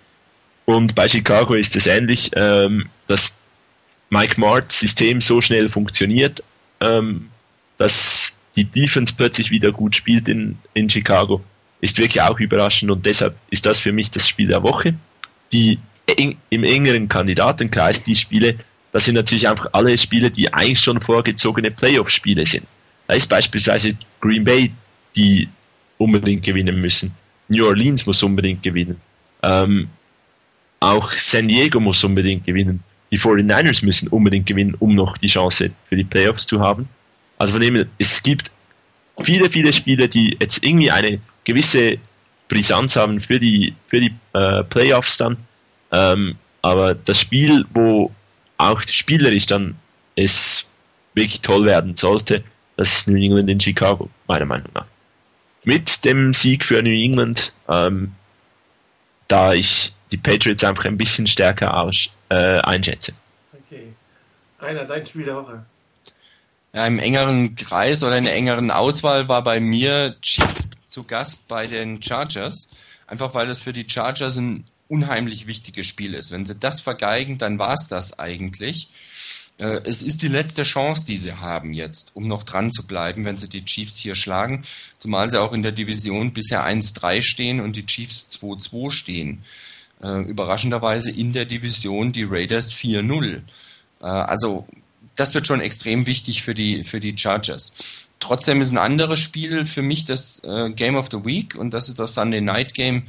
S2: Und bei Chicago ist es ähnlich, ähm, dass Mike Marts System so schnell funktioniert, ähm, dass die Defense plötzlich wieder gut spielt in, in Chicago, ist wirklich auch überraschend und deshalb ist das für mich das Spiel der Woche. Die eng, im engeren Kandidatenkreis, die Spiele, das sind natürlich einfach alle Spiele, die eigentlich schon vorgezogene Playoff-Spiele sind. Da ist beispielsweise Green Bay, die unbedingt gewinnen müssen. New Orleans muss unbedingt gewinnen. Ähm, auch San Diego muss unbedingt gewinnen. Die 49ers müssen unbedingt gewinnen, um noch die Chance für die Playoffs zu haben. Also von dem es gibt viele, viele Spiele, die jetzt irgendwie eine gewisse Brisanz haben für die, für die äh, Playoffs dann. Ähm, aber das Spiel, wo auch spielerisch dann es wirklich toll werden sollte, das ist New England in Chicago, meiner Meinung nach mit dem Sieg für New England ähm, da ich die Patriots einfach ein bisschen stärker aus, äh, einschätze.
S1: Okay. Rainer, dein Spiel der Woche.
S3: Ja, im engeren Kreis oder in der engeren Auswahl war bei mir Chiefs zu Gast bei den Chargers. Einfach weil das für die Chargers ein unheimlich wichtiges Spiel ist. Wenn sie das vergeigen, dann war es das eigentlich. Äh, es ist die letzte Chance, die sie haben jetzt, um noch dran zu bleiben, wenn sie die Chiefs hier schlagen. Zumal sie auch in der Division bisher 1-3 stehen und die Chiefs 2-2 stehen. Äh, überraschenderweise in der Division die Raiders 4-0. Äh, also das wird schon extrem wichtig für die, für die Chargers. Trotzdem ist ein anderes Spiel für mich das Game of the Week und das ist das Sunday Night Game.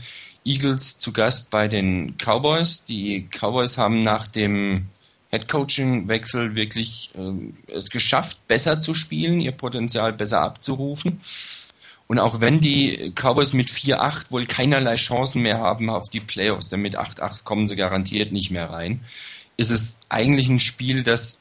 S3: Eagles zu Gast bei den Cowboys. Die Cowboys haben nach dem Headcoaching-Wechsel wirklich äh, es geschafft, besser zu spielen, ihr Potenzial besser abzurufen. Und auch wenn die Cowboys mit 4-8 wohl keinerlei Chancen mehr haben auf die Playoffs, denn mit 8-8 kommen sie garantiert nicht mehr rein, ist es eigentlich ein Spiel, das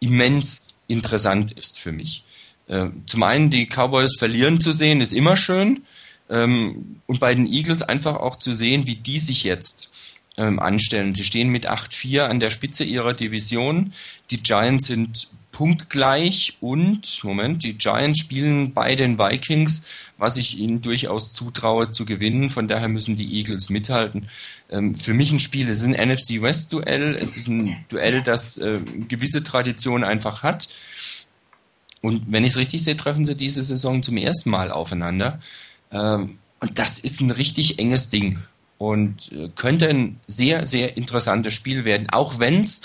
S3: immens interessant ist für mich. Äh, zum einen die Cowboys verlieren zu sehen, ist immer schön. Ähm, und bei den Eagles einfach auch zu sehen, wie die sich jetzt ähm, anstellen. Sie stehen mit 8-4 an der Spitze ihrer Division. Die Giants sind punktgleich und, Moment, die Giants spielen bei den Vikings, was ich ihnen durchaus zutraue zu gewinnen. Von daher müssen die Eagles mithalten. Ähm, für mich ein Spiel, es ist ein NFC West Duell, es ist ein Duell, das äh, gewisse Tradition einfach hat. Und wenn ich es richtig sehe, treffen sie diese Saison zum ersten Mal aufeinander. Ähm, und das ist ein richtig enges Ding und äh, könnte ein sehr, sehr interessantes Spiel werden, auch wenn es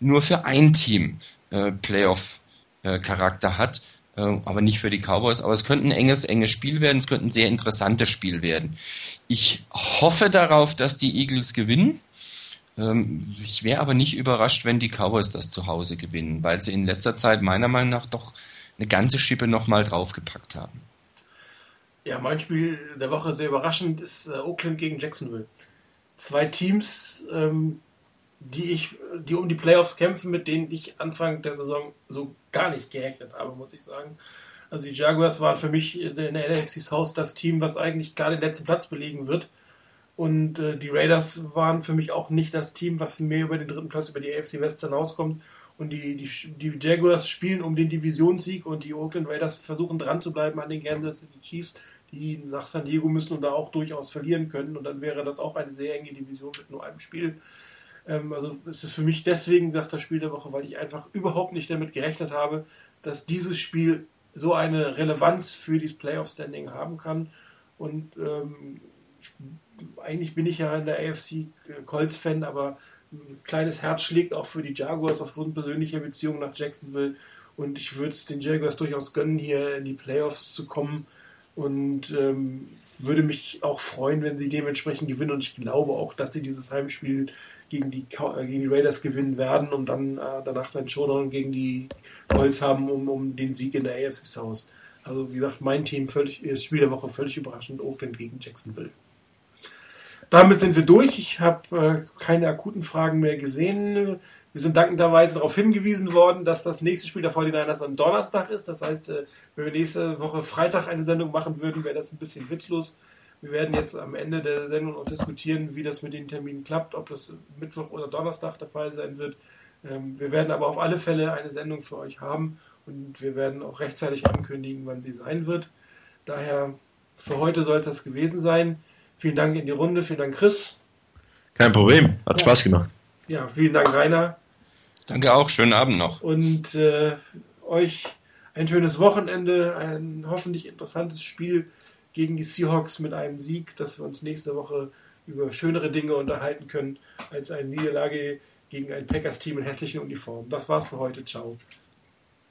S3: nur für ein Team äh, Playoff-Charakter äh, hat, äh, aber nicht für die Cowboys. Aber es könnte ein enges, enges Spiel werden, es könnte ein sehr interessantes Spiel werden. Ich hoffe darauf, dass die Eagles gewinnen. Ähm, ich wäre aber nicht überrascht, wenn die Cowboys das zu Hause gewinnen, weil sie in letzter Zeit meiner Meinung nach doch eine ganze Schippe nochmal draufgepackt haben.
S1: Ja, mein Spiel der Woche sehr überraschend ist äh, Oakland gegen Jacksonville. Zwei Teams, ähm, die ich, die um die Playoffs kämpfen, mit denen ich Anfang der Saison so gar nicht gerechnet habe, muss ich sagen. Also die Jaguars waren für mich in der NFC South das Team, was eigentlich klar den letzten Platz belegen wird. Und äh, die Raiders waren für mich auch nicht das Team, was mehr über den dritten Platz über die AFC West hinauskommt. Und die, die, die Jaguars spielen um den Divisionssieg und die Oakland Raiders versuchen dran zu bleiben an den Kansas City Chiefs, die nach San Diego müssen und da auch durchaus verlieren können. Und dann wäre das auch eine sehr enge Division mit nur einem Spiel. Ähm, also es ist für mich deswegen nach das Spiel der Woche, weil ich einfach überhaupt nicht damit gerechnet habe, dass dieses Spiel so eine Relevanz für dieses Playoff-Standing haben kann. Und ähm, eigentlich bin ich ja in der AFC Colts-Fan, aber kleines Herz schlägt auch für die Jaguars aufgrund persönlicher Beziehungen nach Jacksonville. Und ich würde es den Jaguars durchaus gönnen, hier in die Playoffs zu kommen. Und ähm, würde mich auch freuen, wenn sie dementsprechend gewinnen. Und ich glaube auch, dass sie dieses Heimspiel gegen die, äh, gegen die Raiders gewinnen werden und dann äh, danach dann Showdown gegen die Colts haben, um, um den Sieg in der AFC South. Also wie gesagt, mein Team völlig, das Spiel der Woche völlig überraschend, Oakland gegen Jacksonville. Damit sind wir durch. Ich habe äh, keine akuten Fragen mehr gesehen. Wir sind dankenderweise darauf hingewiesen worden, dass das nächste Spiel der 49ers am Donnerstag ist. Das heißt, äh, wenn wir nächste Woche Freitag eine Sendung machen würden, wäre das ein bisschen witzlos. Wir werden jetzt am Ende der Sendung noch diskutieren, wie das mit den Terminen klappt, ob das Mittwoch oder Donnerstag der Fall sein wird. Ähm, wir werden aber auf alle Fälle eine Sendung für euch haben und wir werden auch rechtzeitig ankündigen, wann sie sein wird. Daher für heute soll es das gewesen sein. Vielen Dank in die Runde, vielen Dank Chris.
S2: Kein Problem, hat ja. Spaß gemacht.
S1: Ja, vielen Dank Rainer.
S3: Danke auch, schönen Abend noch.
S1: Und äh, euch ein schönes Wochenende, ein hoffentlich interessantes Spiel gegen die Seahawks mit einem Sieg, dass wir uns nächste Woche über schönere Dinge unterhalten können als eine Niederlage gegen ein Packers-Team in hässlichen Uniformen. Das war's für heute. Ciao.